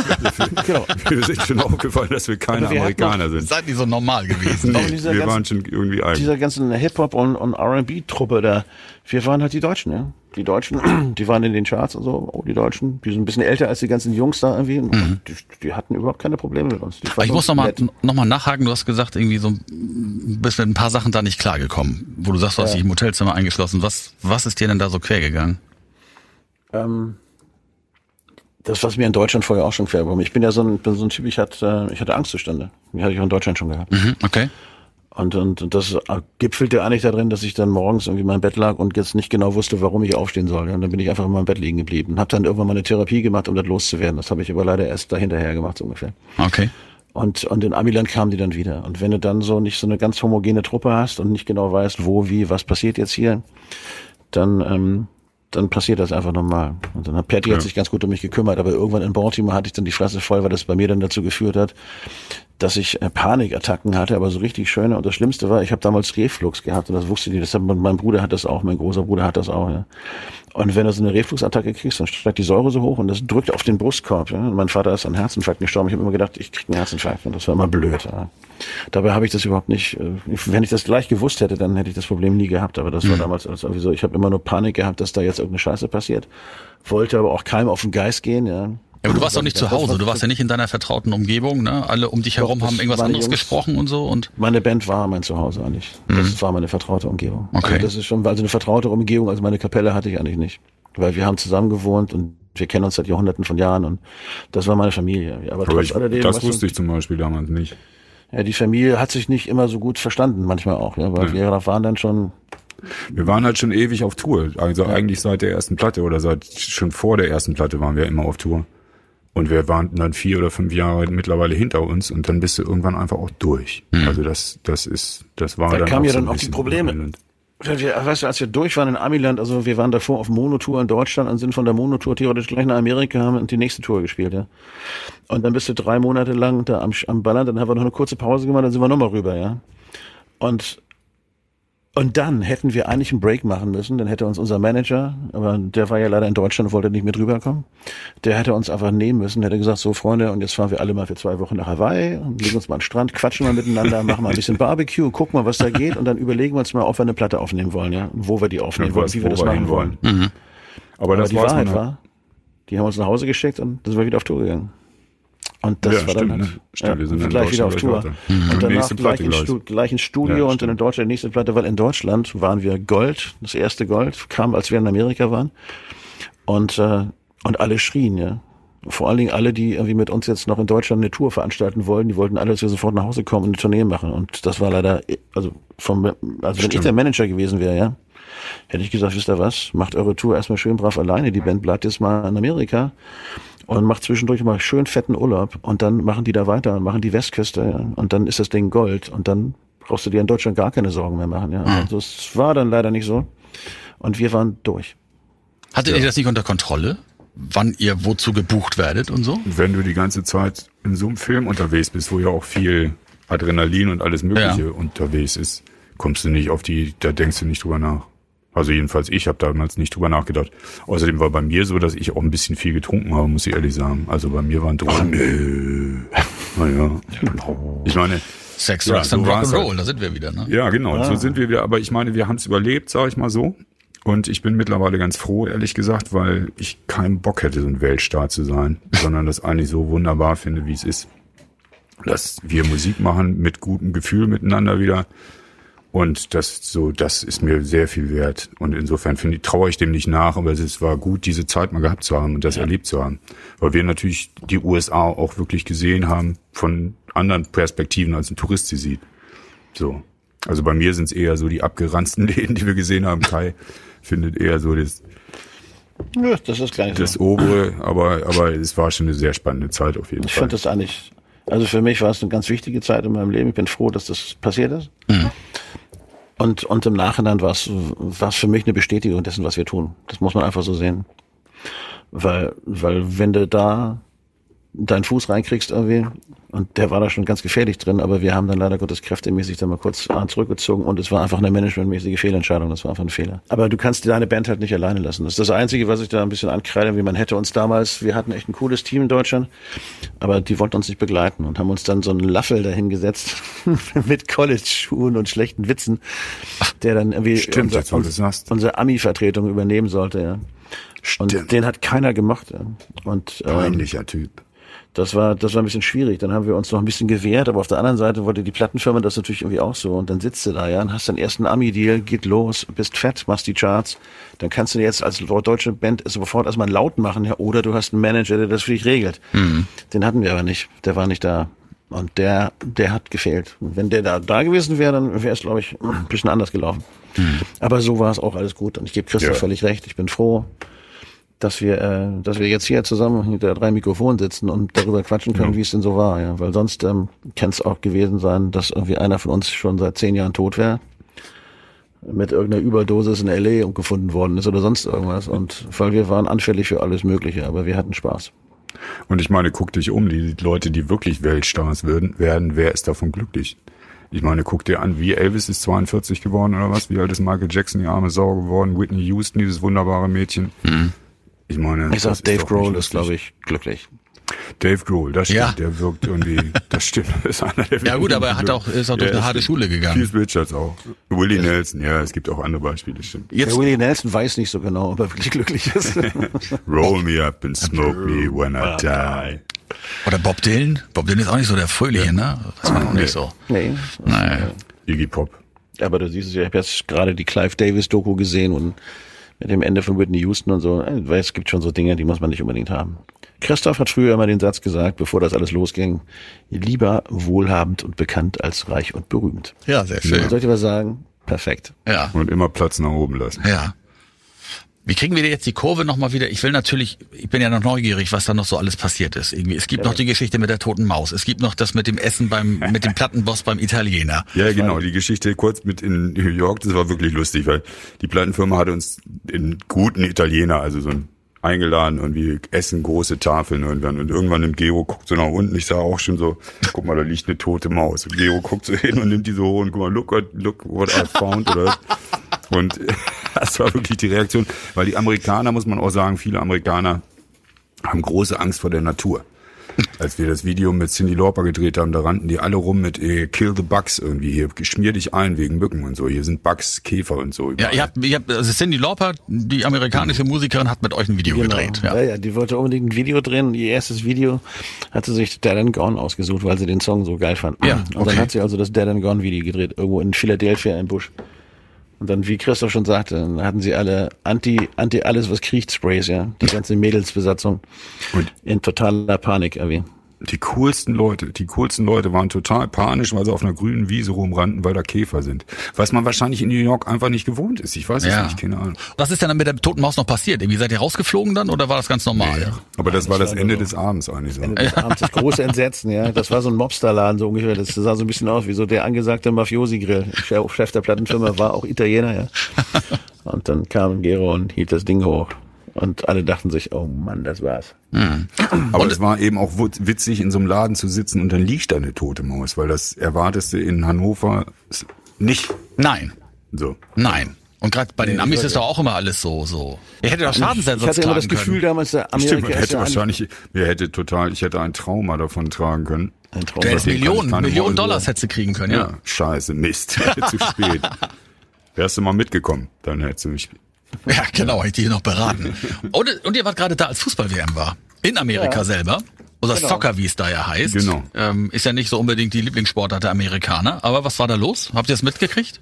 A: genau.
B: wir sind schon aufgefallen, dass wir keine
A: Aber wir
B: Amerikaner
A: noch-
B: sind.
D: Seid ihr so normal gewesen?
B: Nee,
A: dieser
B: wir
A: ganzen-
B: waren schon irgendwie eigen.
A: Dieser ganzen Hip-Hop und, und R&B-Truppe da, wir waren halt die Deutschen, ja. Die Deutschen, die waren in den Charts und so, oh, die Deutschen, die sind ein bisschen älter als die ganzen Jungs da irgendwie. Und Die, die hatten überhaupt keine Probleme mit uns.
D: Mhm. Ich muss
A: uns
D: noch mal,
A: nett.
D: noch mal nachhaken. Du hast gesagt, irgendwie so ein- bist mit ein paar Sachen da nicht klargekommen. Wo du sagst, du hast dich im Hotelzimmer eingeschlossen. Was, was ist dir denn da so quer gegangen?
A: Ähm, das, was mir in Deutschland vorher auch schon war. Ich bin ja so ein, bin so ein Typ, ich hatte, ich hatte Angstzustände. Die hatte ich auch in Deutschland schon gehabt.
D: Mhm, okay.
A: Und, und, und das gipfelte eigentlich darin, dass ich dann morgens irgendwie in meinem Bett lag und jetzt nicht genau wusste, warum ich aufstehen soll. Und dann bin ich einfach in meinem Bett liegen geblieben. Und habe dann irgendwann mal eine Therapie gemacht, um das loszuwerden. Das habe ich aber leider erst dahinterher gemacht, so ungefähr.
D: Okay.
A: Und, und in Amiland kamen die dann wieder. Und wenn du dann so nicht so eine ganz homogene Truppe hast und nicht genau weißt, wo, wie, was passiert jetzt hier, dann, ähm, dann passiert das einfach normal. Und dann hat Patty hat sich ganz gut um mich gekümmert, aber irgendwann in Baltimore hatte ich dann die Fresse voll, weil das bei mir dann dazu geführt hat, dass ich äh, Panikattacken hatte, aber so richtig schöne. Und das Schlimmste war, ich habe damals Reflux gehabt und das wusste die. Deshalb, mein Bruder hat das auch, mein großer Bruder hat das auch. Ja. Und wenn du so eine Refluxattacke kriegst, dann steigt die Säure so hoch und das drückt auf den Brustkorb. Ja. Und mein Vater ist an Herzinfarkt gestorben. Ich habe immer gedacht, ich krieg einen Herzinfarkt und das war immer blöd. Ja. Dabei habe ich das überhaupt nicht. äh, Wenn ich das gleich gewusst hätte, dann hätte ich das Problem nie gehabt. Aber das war damals alles irgendwie so. Ich habe immer nur Panik gehabt, dass da jetzt irgendeine Scheiße passiert. Wollte aber auch keinem auf den Geist gehen. Ja.
D: Ja, aber du warst doch nicht zu Hause. Du warst ja nicht in deiner vertrauten Umgebung. Ne? Alle um dich herum haben irgendwas anderes
A: Jungs.
D: gesprochen und so. Und
A: Meine Band war mein Zuhause eigentlich. Das war meine vertraute Umgebung.
D: Okay.
A: Also das ist schon, also eine vertraute Umgebung, also meine Kapelle hatte ich eigentlich nicht. Weil wir haben zusammen gewohnt und wir kennen uns seit Jahrhunderten von Jahren und das war meine Familie. Aber,
B: Aber
A: trotz
B: ich,
A: alledem,
B: das wusste ich zum Beispiel damals nicht.
A: Ja, die Familie hat sich nicht immer so gut verstanden, manchmal auch, ja, weil wir waren dann schon,
B: Wir waren halt schon ewig auf Tour. Also eigentlich seit der ersten Platte oder seit schon vor der ersten Platte waren wir immer auf Tour. Und wir waren dann vier oder fünf Jahre mittlerweile hinter uns und dann bist du irgendwann einfach auch durch. Also das, das ist, das war
A: Da
B: dann
A: kamen
B: auch
A: ja
B: so
A: dann auch die Probleme. Wir, weißt du, als wir durch waren in Amiland, also wir waren davor auf Monotour in Deutschland und sind von der Monotour theoretisch gleich nach Amerika, haben die nächste Tour gespielt, ja. Und dann bist du drei Monate lang da am, am Ballern, dann haben wir noch eine kurze Pause gemacht, dann sind wir nochmal rüber, ja. Und und dann hätten wir eigentlich einen Break machen müssen. Dann hätte uns unser Manager, aber der war ja leider in Deutschland und wollte nicht mit rüberkommen, der hätte uns einfach nehmen müssen. Der hätte gesagt, so Freunde, und jetzt fahren wir alle mal für zwei Wochen nach Hawaii und legen uns mal an den Strand, quatschen mal miteinander, machen mal ein bisschen Barbecue, gucken mal, was da geht und dann überlegen wir uns mal, ob wir eine Platte aufnehmen wollen, ja, und wo wir die aufnehmen wollen, wie wir das machen wollen.
B: wollen.
D: Mhm.
B: Aber,
A: Aber
B: das
A: die Wahrheit war, die haben uns nach Hause geschickt und dann sind wir wieder auf Tour gegangen. Und das
B: Ja,
A: war
B: stimmt,
A: dann
B: ne?
A: halt,
B: Stimmt, wir sind in
A: gleich wieder auf Tour.
B: weiter.
A: Und danach gleich, in. Stu gleich ins Studio
B: Ja,
A: und
B: stimmt.
A: dann in Deutschland die nächste Platte, weil in Deutschland waren wir Gold, das erste Gold, kam, als wir in Amerika waren. Und, äh, und alle schrien, ja. Vor allen Dingen alle, die irgendwie mit uns jetzt noch in Deutschland eine Tour veranstalten wollten, die wollten alle, dass wir sofort nach Hause kommen und eine Tournee machen. Und das war leider, also vom, also wenn ich
B: Stimmt.
A: der Manager gewesen wäre, ja, hätte ich gesagt, wisst ihr was, macht eure Tour erstmal schön brav alleine, die Band bleibt jetzt mal in Amerika und macht zwischendurch mal schön fetten Urlaub und dann machen die da weiter und machen die Westküste ja, und dann ist das Ding Gold und dann brauchst du dir in Deutschland gar keine Sorgen mehr machen. Ja. Also es war dann leider nicht so und wir waren durch.
D: Hattet ihr das nicht unter Kontrolle? Wann ihr wozu gebucht werdet und so?
B: Und wenn du die ganze Zeit in so einem Film unterwegs bist, wo ja auch viel Adrenalin und alles Mögliche
D: Ja.
B: unterwegs ist, kommst du nicht auf die, da denkst du nicht drüber nach. Also jedenfalls ich habe damals nicht drüber nachgedacht. Außerdem war bei mir so, dass ich auch ein bisschen viel getrunken habe, muss ich ehrlich sagen. Also bei mir waren Drogen. nö. Naja. Ich meine,
D: Sex,
B: Ja,
D: Drugs
B: so
D: and Rock'n'Roll,
B: halt.
D: da sind wir wieder, ne?
B: Ja, genau. So sind wir wieder. Aber ich meine, wir haben es überlebt, sage ich mal so. Und ich bin mittlerweile ganz froh, ehrlich gesagt, weil ich keinen Bock hätte, so ein Weltstar zu sein, sondern das eigentlich so wunderbar finde, wie es ist. Dass wir Musik machen mit gutem Gefühl miteinander wieder. Und das so, das ist mir sehr viel wert. Und insofern finde ich, traue ich dem nicht nach, aber es war gut, diese Zeit mal gehabt zu haben und das erlebt zu haben. Weil wir natürlich die USA auch wirklich gesehen haben von anderen Perspektiven, als ein Tourist sie sieht. So. Also bei mir sind es eher so die abgeranzten Läden, die wir gesehen haben. Kai findet eher so das,
A: Ja, das ist gleich
B: das
A: so.
B: obere, aber, aber es war schon eine sehr spannende Zeit auf jeden
A: Ich
B: Fall.
A: finde das eigentlich, also für mich war es eine ganz wichtige Zeit in meinem Leben. Ich bin froh, dass das passiert ist. Und, und im Nachhinein war es, für mich eine Bestätigung dessen, was wir tun. Das muss man einfach so sehen. Weil, weil wenn du da deinen Fuß reinkriegst irgendwie, und der war da schon ganz gefährlich drin, aber wir haben dann leider Gottes kräftemäßig dann mal kurz zurückgezogen und es war einfach eine managementmäßige Fehlentscheidung, das war einfach ein Fehler. Aber du kannst deine Band halt nicht alleine lassen. Das ist das Einzige, was ich da ein bisschen ankreide, wie man hätte uns damals, wir hatten echt ein cooles Team in Deutschland, aber die wollten uns nicht begleiten und haben uns dann so einen Laffel dahingesetzt mit College-Schuhen und schlechten Witzen, der dann irgendwie
B: Stimmt, jetzt, wo du
A: uns,
B: das sagst.
A: unsere Ami-Vertretung übernehmen sollte, ja. Und
B: Stimmt.
A: den hat keiner gemacht. Ja. Und ähm,
B: Peinlicher Typ.
A: Das war, das war ein bisschen schwierig. Dann haben wir uns noch ein bisschen gewehrt, aber auf der anderen Seite wollte die Plattenfirma das natürlich irgendwie auch so. Und dann sitzt du da, ja, und hast deinen ersten Ami-Deal, geht los, bist fett, machst die Charts. Dann kannst du jetzt als deutsche Band sofort erstmal laut machen, ja, oder du hast einen Manager, der das für dich regelt. Den hatten wir aber nicht. Der war nicht da. Und der, der hat gefehlt. Und wenn der da, da gewesen wäre, dann wäre es, glaube ich, ein bisschen anders gelaufen. Aber so war es auch alles gut. Und ich gebe Christoph
B: Ja.
A: völlig recht. Ich bin froh, dass wir, äh, dass wir jetzt hier zusammen hinter drei Mikrofonen sitzen und darüber quatschen können, wie es denn so war, ja. Weil sonst ähm, kann es auch gewesen sein, dass irgendwie einer von uns schon seit zehn Jahren tot wäre, mit irgendeiner Überdosis in LA umgefunden worden ist oder sonst irgendwas. Und weil wir waren anfällig für alles Mögliche, aber wir hatten Spaß.
B: Und ich meine, guck dich um, die Leute, die wirklich Weltstars werden, werden, wer ist davon glücklich? Ich meine, guck dir an, wie Elvis ist 42 geworden oder was? Wie alt ist Michael Jackson, die arme Sau geworden? Whitney Houston, dieses wunderbare Mädchen. Ich meine,
A: Ich sag,
B: das
A: Dave Grohl ist, glaube ich, glücklich.
B: Dave Grohl, das stimmt,
D: Ja.
B: der wirkt irgendwie, das stimmt, das ist einer der
D: Ja gut, aber er hat auch, ist auch durch
B: Ja,
D: eine harte. Schule gegangen.
B: Keith Richards auch. Willie Nelson, ja, es gibt auch andere Beispiele, stimmt.
A: Der
D: Jetzt,
A: Willie Nelson weiß nicht so genau, ob er wirklich glücklich ist.
B: Roll me up and smoke me when I die.
D: oder Bob Dylan. Bob Dylan ist auch nicht so der Fröhliche, ne? Weiß man auch nicht so.
A: nee.
D: Naja.
B: Iggy Pop.
A: Aber du siehst es ja, ich habe jetzt gerade die Clive Davis Doku gesehen und mit dem Ende von Whitney Houston und so, äh, weil es gibt schon so Dinge, die muss man nicht unbedingt haben. Christoph hat früher immer den Satz gesagt, bevor das alles losging, lieber wohlhabend und bekannt als reich und berühmt.
D: Ja, sehr schön.
A: Soll ich was sagen? Perfekt.
D: Ja.
B: Und immer Platz nach oben lassen.
D: Ja. Wie kriegen wir jetzt die Kurve nochmal wieder? Ich will natürlich, ich bin ja noch neugierig, was da noch so alles passiert ist. Irgendwie. Es gibt noch die Geschichte mit der toten Maus. Es gibt noch das mit dem Essen beim, mit dem Plattenboss beim Italiener.
B: Ja, genau. Die Geschichte kurz mit in New York, das war wirklich lustig, weil die Plattenfirma hatte uns den guten Italiener, also so ein eingeladen und wir essen große Tafeln irgendwann. Und irgendwann nimmt Gero, guckt so nach unten. Ich sah auch schon so, guck mal, da liegt eine tote Maus. Und Gero guckt so hin und nimmt die so hoch und guck mal, look what, look what I found oder Und das war wirklich die Reaktion, weil die Amerikaner, muss man auch sagen, viele Amerikaner haben große Angst vor der Natur. Als wir das Video mit Cindy Lauper gedreht haben, da rannten die alle rum mit eh, Kill the Bugs irgendwie hier, schmier dich ein wegen Mücken und so. Hier sind Bugs, Käfer und so.
D: Ja, ihr habt, ihr habt, also Cindy Lauper, die amerikanische Musikerin, hat mit euch ein Video
A: Genau.
D: gedreht.
A: Ja.
D: Ja.
A: ja, die wollte unbedingt ein Video drehen. Ihr erstes Video hat sie sich Dead and Gone ausgesucht, weil sie den Song so geil fand.
D: Ja,
A: Und
D: okay.
A: dann hat sie also das Dead and Gone Video gedreht, irgendwo in Philadelphia im Busch. Und dann, wie Christoph schon sagte, dann hatten sie alle Anti, Anti alles, was kriecht, Sprays, ja. Die ganze Mädelsbesatzung.
B: Und-
A: in totaler Panik irgendwie.
B: Die coolsten Leute, die coolsten Leute waren total panisch, weil sie auf einer grünen Wiese rumrannten, weil da Käfer sind. Was man wahrscheinlich in New York einfach nicht gewohnt ist. Ich weiß es
D: Ja.
B: nicht, keine Ahnung.
D: Was ist denn dann mit der toten Maus noch passiert? Irgendwie seid ihr rausgeflogen dann oder war das ganz normal?
B: Aber das war das Ende
A: so.
B: des Abends eigentlich so.
A: Ende des Abends, das große Entsetzen, ja. Das war so ein Mobsterladen, so ungefähr. Das sah so ein bisschen aus wie so der angesagte Mafiosi-Grill. Chef Chef der Plattenfirma war auch Italiener, ja. Und dann kam Gero und hielt das Ding hoch. Und alle dachten sich, oh Mann, das war's.
B: Aber es war eben auch witzig, in so einem Laden zu sitzen und dann liegt da eine tote Maus, weil das erwartest du in Hannover nicht
D: Nein,
B: so.
D: nein. Und gerade bei den Amis ist doch auch immer alles so, so. Ihr hättet doch Schadensersatz
A: Ich hatte immer das Gefühl
D: können.
A: damals, der
B: Stimmt,
A: Amerika
B: man
A: ist
B: hätte
A: ja
B: wahrscheinlich, mir hätte total, ich hätte ein Trauma davon tragen können.
A: ein Traum.
D: Du hättest
B: Deswegen kann
D: Millionen, Millionen Dollars hättest du kriegen können, ja.
B: Ja, scheiße, Mist, zu spät. Wärst du mal mitgekommen, dann hättest du mich.
D: Ja, genau, hätte ich noch beraten. Und, und ihr wart gerade da, als Fußball-WM war. In Amerika
A: Ja.
D: selber. Oder
A: Genau.
D: Soccer, wie es da ja heißt.
B: Genau.
D: Ähm, ist ja nicht so unbedingt die Lieblingssportart der Amerikaner. Aber was war da los? Habt ihr das mitgekriegt?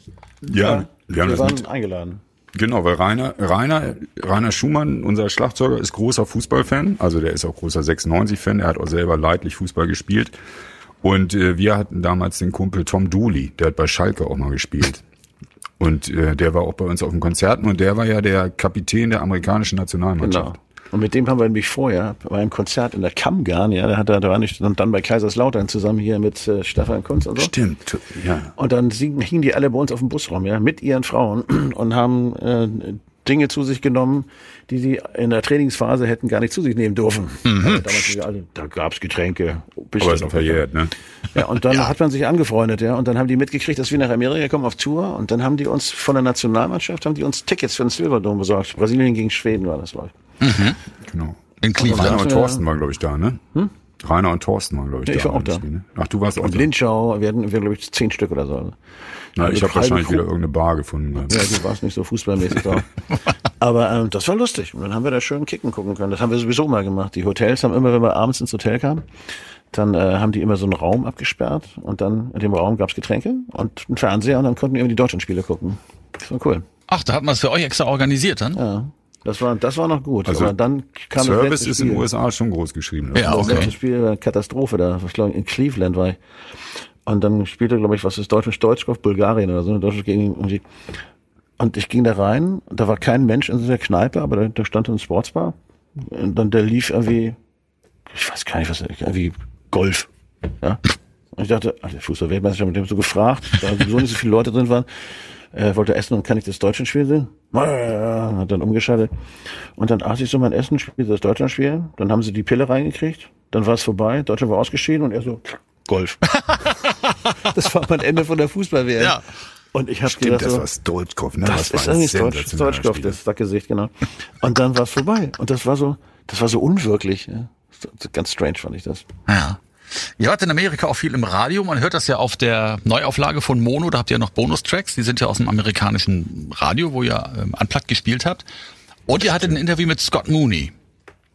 B: Ja, wir haben
A: wir
B: das
A: waren
B: mit.
A: eingeladen.
B: Genau, weil Rainer, Rainer, Rainer Schumann, unser Schlagzeuger, ist großer Fußballfan. Also der ist auch großer 96-Fan. Er hat auch selber leidlich Fußball gespielt. Und äh, wir hatten damals den Kumpel Tom Dooley, der hat bei Schalke auch mal gespielt. Und äh, der war auch bei uns auf den Konzerten und der war ja der Kapitän der amerikanischen Nationalmannschaft.
A: Genau. Und mit dem haben wir nämlich vorher bei einem Konzert in der Kammgarn, ja, da hat er, da war nicht, und dann bei Kaiserslautern zusammen hier mit äh, Stefan Kunz und so.
B: Stimmt, ja.
A: Und dann hingen die alle bei uns auf dem Busraum, ja, mit ihren Frauen und haben äh, Dinge zu sich genommen, die sie in der Trainingsphase hätten gar nicht zu sich nehmen dürfen. Also damals, also, da gab's Getränke.
B: Aber ist auch verjährt, ne?
A: Ja, und dann hat man sich angefreundet, ja, und dann haben die mitgekriegt, dass wir nach Amerika kommen auf Tour und dann haben die uns von der Nationalmannschaft, haben die uns Tickets für den Silverdome besorgt. Brasilien gegen Schweden war das, glaube ich.
B: Genau.
D: In Cleveland.
B: und Thorsten waren, glaube ich, da, ne? Rainer und Thorsten waren, glaube ich,
A: Ja,
B: da.
A: ich war auch da.
B: Spiel, ne? Ach, du warst auch
A: Und
B: da.
A: Linschau, wir hatten, wir glaube ich, zehn Stück oder so.
B: Na, ich
A: Also
B: habe wahrscheinlich
A: halbe
B: wieder irgendeine Bar gefunden.
A: Ja, du warst nicht so fußballmäßig drauf. Aber ähm, das war lustig. Und dann haben wir da schön kicken gucken können. Das haben wir sowieso mal gemacht. Die Hotels haben immer, wenn wir abends ins Hotel kamen, dann äh, haben die immer so einen Raum abgesperrt und dann in dem Raum gab's Getränke und einen Fernseher und dann konnten wir immer die deutschen Spiele gucken. Das war cool.
D: Ach, da hat man es für euch extra organisiert dann?
A: Ja. Das war, das war noch gut.
B: Also,
A: Aber dann kam das
B: Service
A: letzte
B: ist in
A: Spiel.
B: den USA schon groß geschrieben.
D: Ja,
A: Das
D: okay.
A: letzte Spiel war eine Katastrophe da. Ich glaube, in Cleveland war ich. Und dann spielte, glaube ich, was ist Deutsch, Deutschkopf, Bulgarien oder so, eine Deutsche gegen irgendwie. Und ich ging da rein, da war kein Mensch in dieser Kneipe, aber da, da stand ein Sportsbar. Und dann der lief irgendwie, ich weiß gar nicht, was, irgendwie Golf. Ja. Und ich dachte, ach, der Fußball-Weltmeister mit dem so gefragt, da sowieso nicht so viele Leute drin waren, äh, wollte essen und kann ich das Deutschlandspiel sehen? Hat dann umgeschaltet. Und dann aß ich so mein Essen, spielte das Deutschlandspiel, dann haben sie die Pille reingekriegt, dann war es vorbei, Deutschland war ausgeschieden und er so, Golf. das war mein Ende von der Fußball-WM.
D: Ja.
A: Und ich habe
B: Stimmt,
A: gedacht,
B: das
A: so,
B: war Stolzkopf, ne?
A: das,
B: war
A: ist
B: sensationeller
A: Deutschkopf,
B: Spieler.
A: das Sackgesicht, genau. Und dann war es vorbei. Und das war so, das war so unwirklich. Ja. Ganz strange fand ich das.
D: Ja. Ihr wart in Amerika auch viel im Radio. Man hört das ja auf der Neuauflage von Mono. Da habt ihr ja noch Bonustracks. Die sind ja aus dem amerikanischen Radio, wo ihr ähm, Unplugged gespielt habt. Und ihr hattet ein Interview mit Scott Mooney.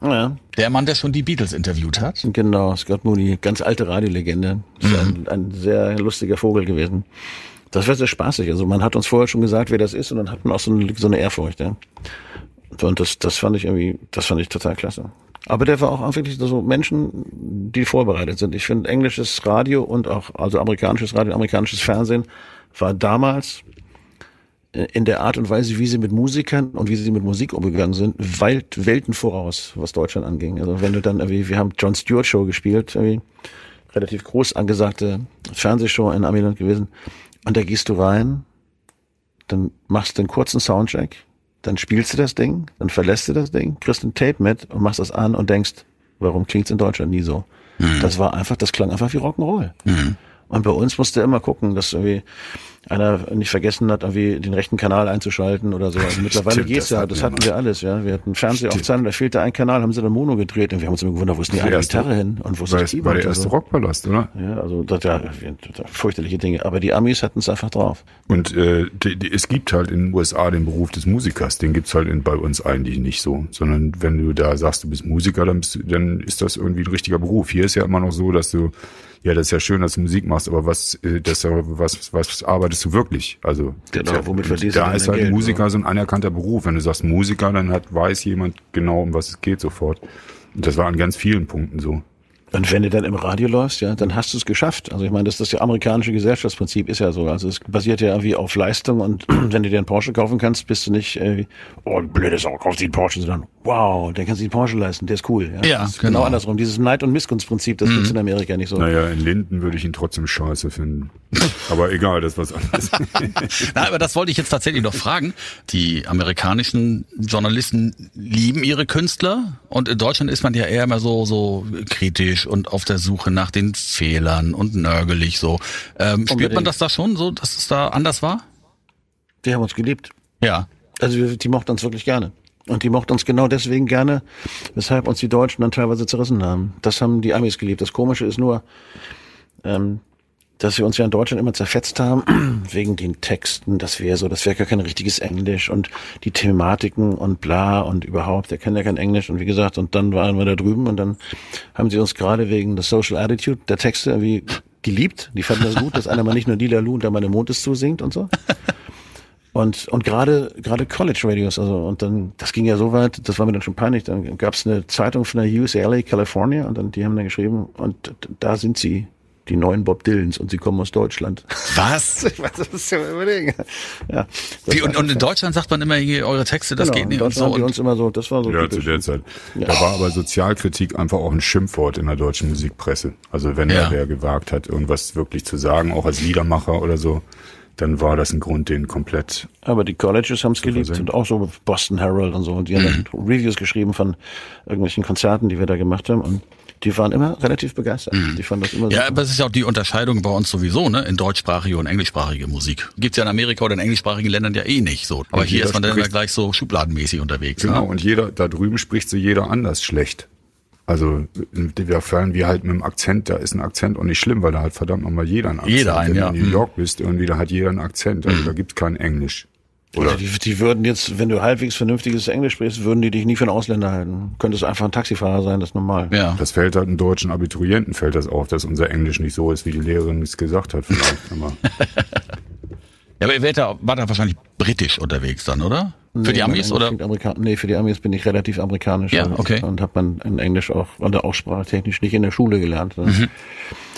A: Ja,
D: Der Mann, der schon die Beatles interviewt hat.
A: genau. Scott Mooney, ganz alte Radiolegende. Ist ein, ein sehr lustiger Vogel gewesen. Das war sehr spaßig. Also man hat uns vorher schon gesagt, wer das ist, und dann hat man auch so eine, so eine Ehrfurcht. Ja. Und das, das fand ich irgendwie, das fand ich total klasse. Aber der war auch wirklich so Menschen, die vorbereitet sind. Ich finde englisches Radio und auch, also amerikanisches Radio, amerikanisches Fernsehen war damals äh, in der Art und Weise, wie sie mit Musikern und wie sie mit Musik umgegangen sind, weit, Welten voraus, was Deutschland anging. Also wenn du dann irgendwie, wir haben John Stewart Show gespielt, irgendwie relativ groß angesagte Fernsehshow in Amiland gewesen. Und da gehst du rein, dann machst du einen kurzen Soundcheck, dann spielst du das Ding, dann verlässt du das Ding, kriegst ein Tape mit und machst das an und denkst, warum klingt's in Deutschland nie so? Mhm. Das war einfach, das klang einfach wie Rock'n'Roll. Mhm. Und bei uns musste immer gucken, dass irgendwie einer nicht vergessen hat, irgendwie den rechten Kanal einzuschalten oder so. Also mittlerweile Stimmt, geht's das ja, das hatten wir alles, ja. Wir hatten Fernsehaufzeichnung, da fehlte ein Kanal, haben sie dann Mono gedreht und wir haben uns immer gewundert, wo ist denn die eine Gitarre hin und wo ist
B: das Keyboard? War der erste so. Rockpalast, oder?
A: Ja, also das ja fürchterliche Dinge. Aber die Amis hatten es einfach drauf.
B: Und äh, die, die, es gibt halt in den USA den Beruf des Musikers, den gibt's halt in, bei uns eigentlich nicht so. Sondern wenn du da sagst, du bist Musiker, dann, bist du, dann ist das irgendwie ein richtiger Beruf. Hier ist ja immer noch so, dass du ja, das ist ja schön, dass du Musik machst, aber was, äh, das, was, was arbeitest du wirklich? Also,
A: genau,
B: ja,
A: womit verdienst du
B: Da ist halt Geld, Musiker oder? so ein anerkannter Beruf. Wenn du sagst Musiker, dann hat, weiß jemand genau, um was es geht sofort. Und das war an ganz vielen Punkten so.
A: Und wenn du dann im Radio läufst, ja, dann hast du es geschafft. Also ich meine, das, das ja amerikanische Gesellschaftsprinzip ist ja so. Also es basiert ja irgendwie auf Leistung und wenn du dir einen Porsche kaufen kannst, bist du nicht, äh, oh, blöde Sau, kaufst dir einen Porsche, sondern wow, der kannst du den Porsche leisten, der ist cool. Ja, ja
D: ist
A: genau. genau andersrum. Dieses Neid- und Missgunstprinzip, das mhm. gibt's in Amerika nicht so.
B: Naja, in Linden würde ich ihn trotzdem scheiße finden. aber egal, das was anderes.
D: Na, aber das wollte ich jetzt tatsächlich noch fragen. Die amerikanischen Journalisten lieben ihre Künstler und in Deutschland ist man ja eher immer so, so kritisch und auf der Suche nach den Fehlern und nörgelig so. Ähm, spürt man das da schon so, dass es da anders war?
A: Die haben uns geliebt.
D: Ja.
A: Also die mochten uns wirklich gerne. Und die mochten uns genau deswegen gerne, weshalb uns die Deutschen dann teilweise zerrissen haben. Das haben die Amis geliebt. Das Komische ist nur, ähm, dass wir uns ja in Deutschland immer zerfetzt haben, wegen den Texten, das wäre so, das wäre gar kein richtiges Englisch und die Thematiken und bla und überhaupt, der kennt ja kein Englisch und wie gesagt, und dann waren wir da drüben und dann haben sie uns gerade wegen der Social Attitude der Texte irgendwie geliebt. Die fanden das gut, dass einer mal nicht nur Lila Lu und der meine Mond ist zusingt und so. Und, und gerade, gerade College Radios, also, und dann, das ging ja so weit, das war mir dann schon peinlich, dann gab es eine Zeitung von der UCLA, California, und dann, die haben dann geschrieben, und da sind sie, die neuen Bob Dylans und sie kommen aus Deutschland.
D: Was? ich weiß, das ist ja überlegen. Ja, Wie, und, und in Deutschland sagt man immer, hier, eure Texte, das genau, geht nicht.
A: Und so. Haben uns immer so, das war so.
B: Ja, zu der Zeit. Ja. Da war aber Sozialkritik einfach auch ein Schimpfwort in der deutschen Musikpresse. Also wenn ja. wer gewagt hat, irgendwas wirklich zu sagen, auch als Liedermacher oder so, dann war das ein Grund, den komplett.
A: Aber die Colleges haben es geliebt und auch so Boston Herald und so. Und die haben mhm. Reviews geschrieben von irgendwelchen Konzerten, die wir da gemacht haben. Und die waren immer relativ begeistert. Mhm. Die fanden das immer
D: Ja, aber es ist ja auch die Unterscheidung bei uns sowieso, ne? In deutschsprachige und englischsprachige Musik. Gibt's ja in Amerika oder in englischsprachigen Ländern ja eh nicht so. Aber und hier ist man dann immer gleich so schubladenmäßig unterwegs.
B: Genau, ne? und jeder, da drüben spricht so jeder anders schlecht. Also da fallen wir halt mit dem Akzent, da ist ein Akzent auch nicht schlimm, weil da hat verdammt nochmal jeder einen Akzent.
D: Jeder einen,
B: Wenn
D: ja.
B: du in New York bist, irgendwie, da hat jeder einen Akzent. Also mhm. da gibt's kein Englisch.
A: Oder? Die, die würden jetzt, wenn du halbwegs vernünftiges Englisch sprichst, würden die dich nie für einen Ausländer halten. Könntest einfach ein Taxifahrer sein, das ist normal.
B: Ja. Das fällt halt einem deutschen Abiturienten, fällt das auf, dass unser Englisch nicht so ist, wie die Lehrerin es gesagt hat vielleicht.
D: Aber. ja, aber ihr werdet da, war da wahrscheinlich britisch unterwegs dann, oder? Für nee, die Amis oder?
A: Amerika nee, für die Amis bin ich relativ amerikanisch.
D: Ja, okay.
A: Und habe man in Englisch auch, oder auch sprachtechnisch nicht in der Schule gelernt, mhm.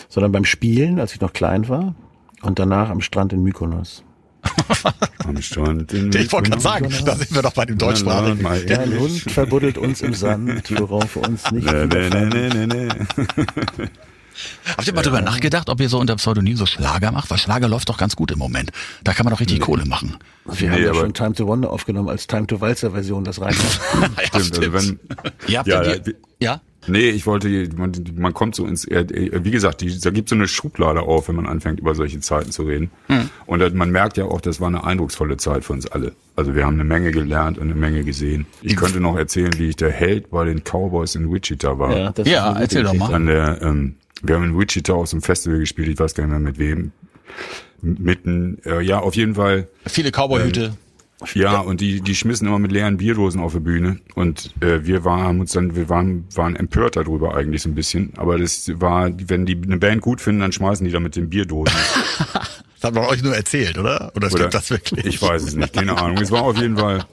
A: sondern beim Spielen, als ich noch klein war und danach am Strand in Mykonos.
B: Am Strand in
D: Ich wollte gerade sagen, da sind wir doch bei dem Deutschsprachigen.
A: Ein Hund verbuddelt uns im Sand, worauf uns nicht nee, nee, nee, nee, nee.
D: Habt ihr mal ja. drüber nachgedacht, ob ihr so unter Pseudonym so Schlager macht? Weil Schlager läuft doch ganz gut im Moment. Da kann man doch richtig nee. Kohle machen.
A: Wir nee, haben ja schon Time to Wonder aufgenommen als Time to Walzer Version, das reicht.
B: ja, stimmt. Also wenn,
D: ja, ja, ja,
B: Nee, ich wollte, man, man kommt so ins, wie gesagt, die, da gibt so eine Schublade auf, wenn man anfängt, über solche Zeiten zu reden. Hm. Und man merkt ja auch, das war eine eindrucksvolle Zeit für uns alle. Also wir haben eine Menge gelernt und eine Menge gesehen. Ich könnte noch erzählen, wie ich der Held bei den Cowboys in Wichita war.
D: Ja, das ja erzähl doch mal.
B: An der, ähm, wir haben in Wichita aus dem Festival gespielt, ich weiß gar nicht mehr mit wem. Mitten, äh, ja, auf jeden Fall.
D: Viele Cowboyhüte. Ähm,
B: ja, und die, die schmissen immer mit leeren Bierdosen auf die Bühne. Und äh, wir waren uns dann, wir waren, waren empört darüber eigentlich so ein bisschen. Aber das war, wenn die eine Band gut finden, dann schmeißen die da mit den Bierdosen.
D: das hat man euch nur erzählt, oder? Oder stimmt das wirklich?
B: Ich weiß es nicht, keine Ahnung. Es war auf jeden Fall.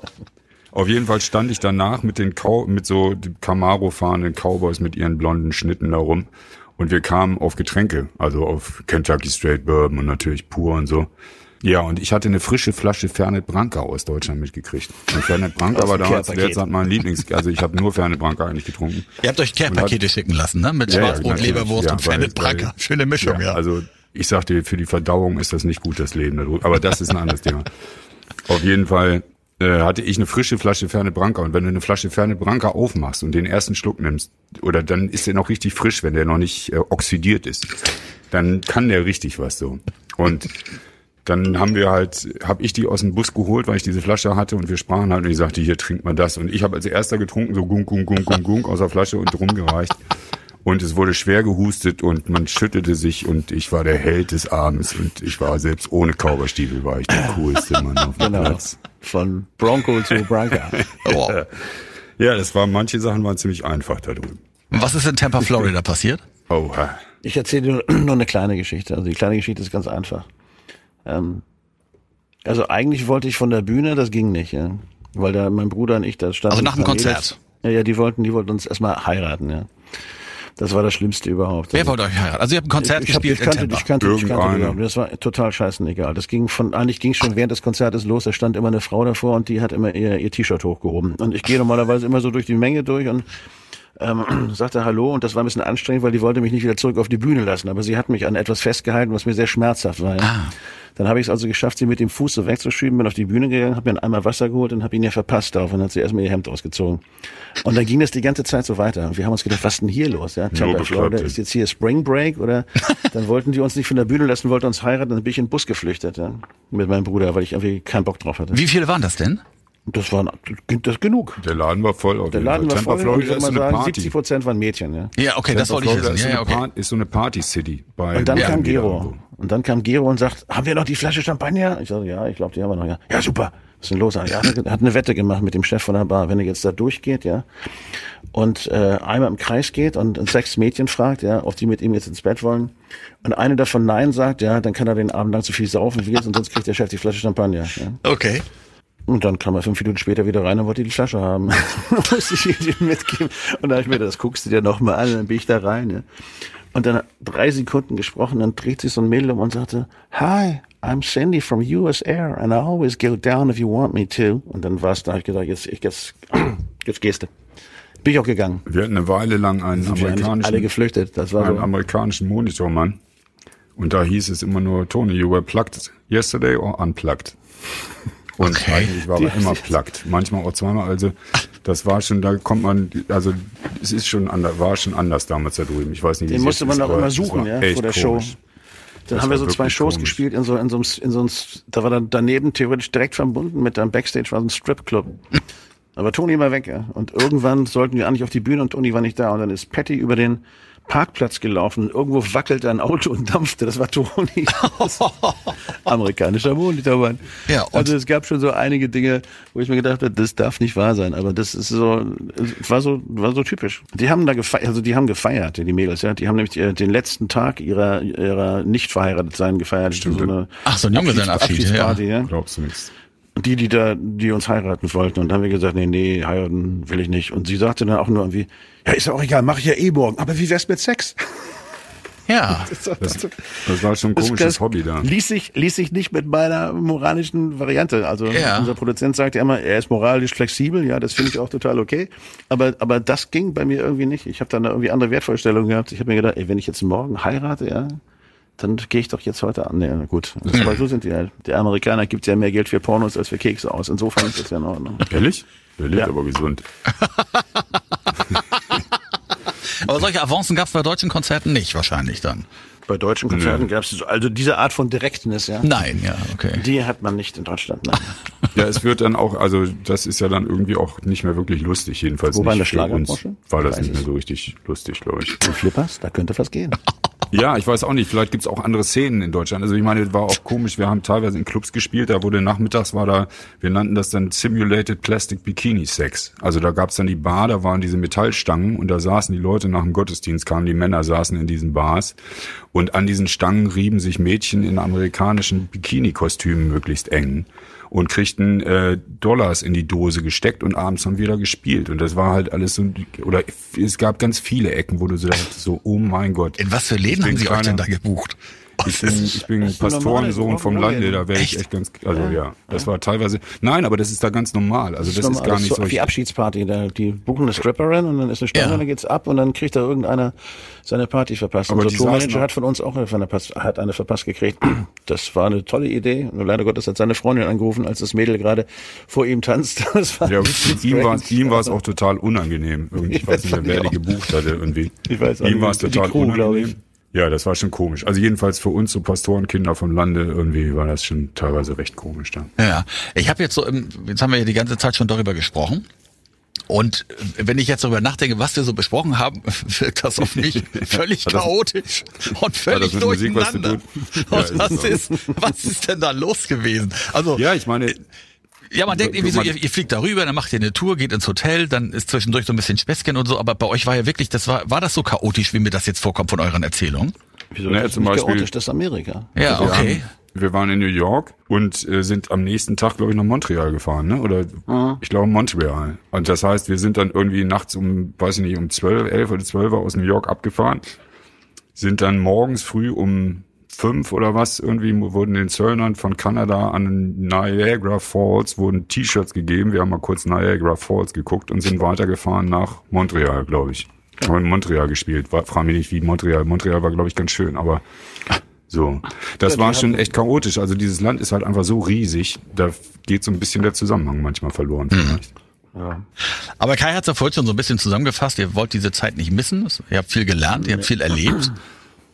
B: Auf jeden Fall stand ich danach mit den Cow mit so Camaro fahrenden Cowboys mit ihren blonden Schnitten da rum Und wir kamen auf Getränke, also auf Kentucky Straight Bourbon und natürlich pur und so. Ja, und ich hatte eine frische Flasche Fernet Branca aus Deutschland mitgekriegt. Und Fernet Branca war damals zu der
A: Care-Paket.
B: Zeit mein Lieblings... Also ich habe nur Fernet Branca eigentlich getrunken.
D: Ihr habt euch Care-Pakete schicken lassen, ne? Mit
B: Ja, ja,
D: Schwarzbrot,
B: natürlich.
D: Leberwurst
B: Ja,
D: und Fernet Branca. Schöne Mischung, ja.
B: Also ich sagte, für die Verdauung ist das nicht gut, das Leben. Aber das ist ein anderes Thema. Auf jeden Fall äh, hatte ich eine frische Flasche Fernet Branca. Und wenn du eine Flasche Fernet Branca aufmachst und den ersten Schluck nimmst, oder dann ist der noch richtig frisch, wenn der noch nicht äh, oxidiert ist, dann kann der richtig was so. Und dann haben wir halt, habe ich die aus dem Bus geholt, weil ich diese Flasche hatte und wir sprachen halt und ich sagte, hier trinkt mal das. Und ich habe als erster getrunken, so gunk, gunk, gunk, gunk, gunk aus der Flasche und rumgereicht. Und es wurde schwer gehustet und man schüttelte sich und ich war der Held des Abends und ich war selbst ohne Kauberstiefel war ich der coolste Mann auf dem
A: Genau.
B: Platz.
A: Von Bronco zu Branca.
D: Wow.
B: Ja, das war, manche Sachen waren ziemlich einfach da drüben.
D: Was ist in Tampa, Florida passiert?
B: Oha.
A: Ich erzähle dir nur, eine kleine Geschichte. Also die kleine Geschichte ist ganz einfach. Ähm, also eigentlich wollte ich von der Bühne, das ging nicht, ja. Weil da mein Bruder und ich, da standen.
D: Also nach dem Konzert?
A: Ja, ja, die wollten, die wollten uns erstmal heiraten, ja. Das war das Schlimmste überhaupt.
D: Wer
A: Also-
D: wollte euch heiraten? Also ihr habt ein Konzert
A: ich,
D: gespielt
A: ich kannte, ich kannte, ich kannte die überhaupt. Das war total scheißegal. Das ging von, eigentlich ging schon während des Konzertes los. Da stand immer eine Frau davor und die hat immer ihr, ihr T-Shirt hochgehoben. Und ich gehe normalerweise immer so durch die Menge durch und ähm, sagte Hallo und das war ein bisschen anstrengend, weil die wollte mich nicht wieder zurück auf die Bühne lassen. Aber sie hat mich an etwas festgehalten, was mir sehr schmerzhaft war. Ja.
D: Ah.
A: Dann habe ich es also geschafft, sie mit dem Fuß so wegzuschieben, bin auf die Bühne gegangen, habe mir einen Eimer Wasser geholt und habe ihn ja verpasst darauf und hat sie erstmal ihr Hemd ausgezogen. Und dann ging das die ganze Zeit so weiter. Und wir haben uns gedacht, was ist denn hier los? Ja, Tampa, Florida, ist jetzt hier Spring Break oder dann wollten die uns nicht von der Bühne lassen, wollten uns heiraten, dann bin ich in den Bus geflüchtet ja, mit meinem Bruder, weil ich irgendwie keinen Bock drauf hatte.
D: Wie viele waren das denn?
A: Das war das genug.
B: Der Laden war voll auf
A: Der Laden
B: Fall.
A: war
B: Tampa,
A: voll und ich
B: Florida
A: würde mal
B: eine
A: sagen,
B: Party.
A: 70 Prozent waren Mädchen. Ja.
D: Ja, okay, das
B: Tampa,
D: wollte ich
B: Florida
D: wissen.
B: ist,
D: Ja,
B: so
D: ja,
B: eine
D: okay.
B: Ist so eine Party-City. bei
A: Und dann kam Gero. Und dann kam Gero und sagt, haben wir noch die Flasche Champagner? Ich sagte, ja, ich glaube, die haben wir noch. Ja, ja super. Was ist denn los? Er hat eine Wette gemacht mit dem Chef von der Bar. Wenn er jetzt da durchgeht, ja, und äh, einmal im Kreis geht und sechs Mädchen fragt, ja, ob die mit ihm jetzt ins Bett wollen, und eine davon Nein sagt, ja, dann kann er den Abend lang so viel saufen wie jetzt und sonst kriegt der Chef die Flasche Champagner. Ja.
D: Okay.
A: Und dann kam er fünf Minuten später wieder rein und wollte die Flasche haben. Musste ich die mitgeben. Und dann habe ich mir das guckst du dir noch mal an. Dann bin ich da rein. Ja. Und dann drei Sekunden gesprochen, dann dreht sich so ein Mädel um und sagte, Hi, I'm Cindy from US Air and I always go down if you want me to. Und dann war es da, hab ich gedacht, jetzt, ich, jetzt, jetzt gehst du. Bin ich auch gegangen.
B: Wir hatten eine Weile lang einen
A: eigentlich alle
B: amerikanischen,
A: geflüchtet. Das war
B: einen
A: so.
B: amerikanischen Monitormann. Und da hieß es immer nur, Tony, you were plugged yesterday or unplugged? Und
D: Okay.
B: eigentlich war er immer plugged. Manchmal auch zweimal. Also, das war schon, da kommt man, also, es ist schon anders, war schon anders damals da drüben. Ich weiß nicht, wie
A: Den musste man auch immer suchen, ja, vor der
B: komisch.
A: Show. Dann
B: Das
A: haben wir so zwei Shows
B: komisch.
A: gespielt in so, in so, einem, in so einem, da war dann daneben theoretisch direkt verbunden mit einem Backstage war so ein Stripclub. Aber Toni war weg, ja. Und irgendwann sollten wir eigentlich auf die Bühne und Toni war nicht da. Und dann ist Patty über den Parkplatz gelaufen. Irgendwo wackelte ein Auto und dampfte. Das war Toni. Amerikanischer Monitormann.
D: Ja,
A: also es gab schon so einige Dinge, wo ich mir gedacht habe, das darf nicht wahr sein. Aber das ist so, war so, war so typisch. Die haben da gefeiert, also die haben gefeiert, die Mädels, ja. Die haben nämlich äh, den letzten Tag ihrer, ihrer nicht verheiratet sein gefeiert.
B: Stimmt.
A: So eine
D: Ach, so ein Junggesellenabschied,
A: Abschieds-
D: ja.
A: Abschiedsparty, ja.
B: Glaubst du nichts?
A: Die, die da, die uns heiraten wollten. Und dann haben wir gesagt, nee, nee, heiraten will ich nicht. Und sie sagte dann auch nur irgendwie, ja, ist ja auch egal, mache ich ja eh morgen. Aber wie wär's mit Sex?
D: Ja.
B: Das, das war schon ein komisches
A: das
B: Hobby da.
A: Ließ sich, ließ sich nicht mit meiner moralischen Variante. Also
D: Ja.
A: unser Produzent sagt ja immer, er ist moralisch flexibel. Ja, das finde ich auch total okay. Aber, aber das ging bei mir irgendwie nicht. Ich habe dann irgendwie andere Wertvorstellungen gehabt. Ich habe mir gedacht, ey, wenn ich jetzt morgen heirate, ja, dann gehe ich doch jetzt heute an. Ja, gut. Das war, so sind die halt. Der Amerikaner gibt ja mehr Geld für Pornos als für Kekse aus. Insofern ist das ja in Ordnung.
B: Ehrlich? Der lebt
A: Ja.
B: aber gesund.
D: Aber solche Avancen gab es bei deutschen Konzerten nicht wahrscheinlich dann.
A: Bei deutschen Konzerten gab es so, also diese Art von Direktness, ja.
D: Nein, ja, okay.
A: Die hat man nicht in Deutschland. Nein.
B: Ja, es wird dann auch, also das ist ja dann irgendwie auch nicht mehr wirklich lustig, jedenfalls
A: Wobei in
B: nicht
A: der
B: für uns
A: Schlagerbranche?
B: war das nicht mehr so richtig lustig, glaube ich.
A: Du Flippers, da könnte was gehen.
B: Ja, ich weiß auch nicht. Vielleicht gibt's auch andere Szenen in Deutschland. Also ich meine, war auch komisch. Wir haben teilweise in Clubs gespielt. Da wurde nachmittags war da, wir nannten das dann Simulated Plastic Bikini Sex. Also da gab's dann die Bar, da waren diese Metallstangen und da saßen die Leute nach dem Gottesdienst, kamen die Männer, saßen in diesen Bars und an diesen Stangen rieben sich Mädchen in amerikanischen Bikini-Kostümen möglichst eng und kriegten äh, Dollars in die Dose gesteckt und abends haben wir da gespielt. Und das war halt alles so, oder es gab ganz viele Ecken, wo du so dachtest, so, oh mein Gott.
D: In was für Läden haben Sie euch denn da gebucht?
B: Ich bin, ich bin Pastorensohn vom Lande, da wäre ich echt ganz, also ja, ja das war teilweise, nein, aber das ist da ganz normal, also das, das ist, normal, gar nicht so.
A: Die Abschiedsparty, da, die buchen eine Stripperin und dann ist eine Stunde, ja. dann geht's ab und dann kriegt da irgendeiner seine Party verpasst. Aber Unser Tourmanager hat von uns auch eine, hat eine verpasst gekriegt. Das war eine tolle Idee. Nur leider Gottes hat seine Freundin angerufen, als das Mädel gerade vor ihm tanzt.
B: Das war ja, ihm war, ihm war es auch total unangenehm. Irgendwie, ich, weiß nicht mehr, wer die gebucht hatte irgendwie. Ich weiß Ihm war es total Crew, unangenehm. Ja, das war schon komisch. Also jedenfalls für uns so Pastorenkinder vom Lande irgendwie war das schon teilweise recht komisch dann.
D: Ja, ich habe jetzt so, jetzt haben wir ja die ganze Zeit schon darüber gesprochen. Und wenn ich jetzt darüber nachdenke, was wir so besprochen haben, wirkt das auf mich völlig chaotisch und völlig durcheinander. Ja, und was ist, was ist denn da los gewesen? Also
B: ja, ich meine,
D: ja, man denkt irgendwie so, ihr, ihr fliegt darüber, dann macht ihr eine Tour, geht ins Hotel, dann ist zwischendurch so ein bisschen Späßchen und so, aber bei euch war ja wirklich, das war, war das so chaotisch, wie mir das jetzt vorkommt von euren Erzählungen?
A: Wieso naja, zum Beispiel, chaotisch, das ist Amerika.
D: Ja, okay.
B: wir waren in New York und äh, sind am nächsten Tag, glaube ich, nach Montreal gefahren, ne? Oder mhm. ich glaube Montreal. Und das heißt, wir sind dann irgendwie nachts um, weiß ich nicht, um zwölf, elf oder zwölf aus New York abgefahren, sind dann morgens früh um fünf oder was, irgendwie wurden den Zöllnern von Kanada an Niagara Falls wurden T-Shirts gegeben. Wir haben mal kurz Niagara Falls geguckt und sind weitergefahren nach Montreal, glaube ich. Haben in Montreal gespielt. War, frag mich nicht, wie Montreal. Montreal war, glaube ich, ganz schön, aber so. Das war schon echt chaotisch. Also dieses Land ist halt einfach so riesig, da geht so ein bisschen der Zusammenhang manchmal verloren mhm. vielleicht.
D: Ja. Aber Kai hat es ja vorhin schon so ein bisschen zusammengefasst. Ihr wollt diese Zeit nicht missen. Ihr habt viel gelernt, ihr habt viel erlebt.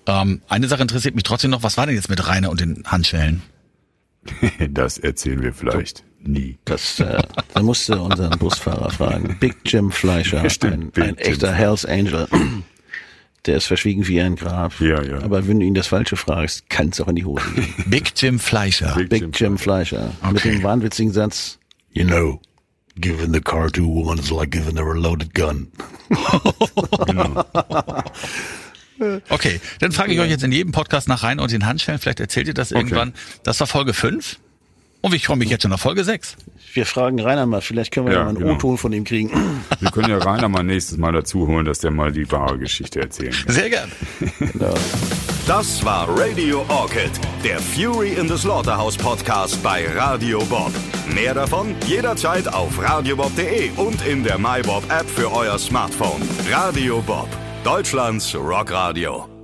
D: Ähm, eine Sache interessiert mich trotzdem noch, was war denn jetzt mit Rainer und den Handschellen?
B: das erzählen wir vielleicht nie.
A: Das äh, da musste unseren Busfahrer fragen. Big Jim Fleischer, ja, stimmt, ein, ein echter Hells Angel. Der ist verschwiegen wie ein Grab.
B: Ja, ja.
A: Aber wenn du ihn das Falsche fragst, kann es auch in die Hose gehen.
D: Big Jim Fleischer.
A: Big, Big Jim, Jim, Fleischer. Okay. Mit dem wahnwitzigen Satz,
E: You know, giving the car to a woman is like giving her a loaded gun. genau.
D: Okay, dann frage ich euch jetzt in jedem Podcast nach rein und den Handschellen. Vielleicht erzählt ihr das irgendwann. Okay. Das war Folge 5. Und ich freue mich jetzt schon auf Folge 6.
A: Wir fragen Rainer mal, vielleicht können wir ja, ja mal einen genau. O-Ton von ihm kriegen.
B: Wir können ja Rainer mal nächstes Mal dazu holen, dass der mal die wahre Geschichte erzählen kann.
D: Sehr gern. genau.
C: Das war Radio Orchid, der Fury in the Slaughterhouse Podcast bei Radio Bob. Mehr davon jederzeit auf radiobob.de und in der MyBob App für euer Smartphone. Radio Bob Deutschlands Rockradio.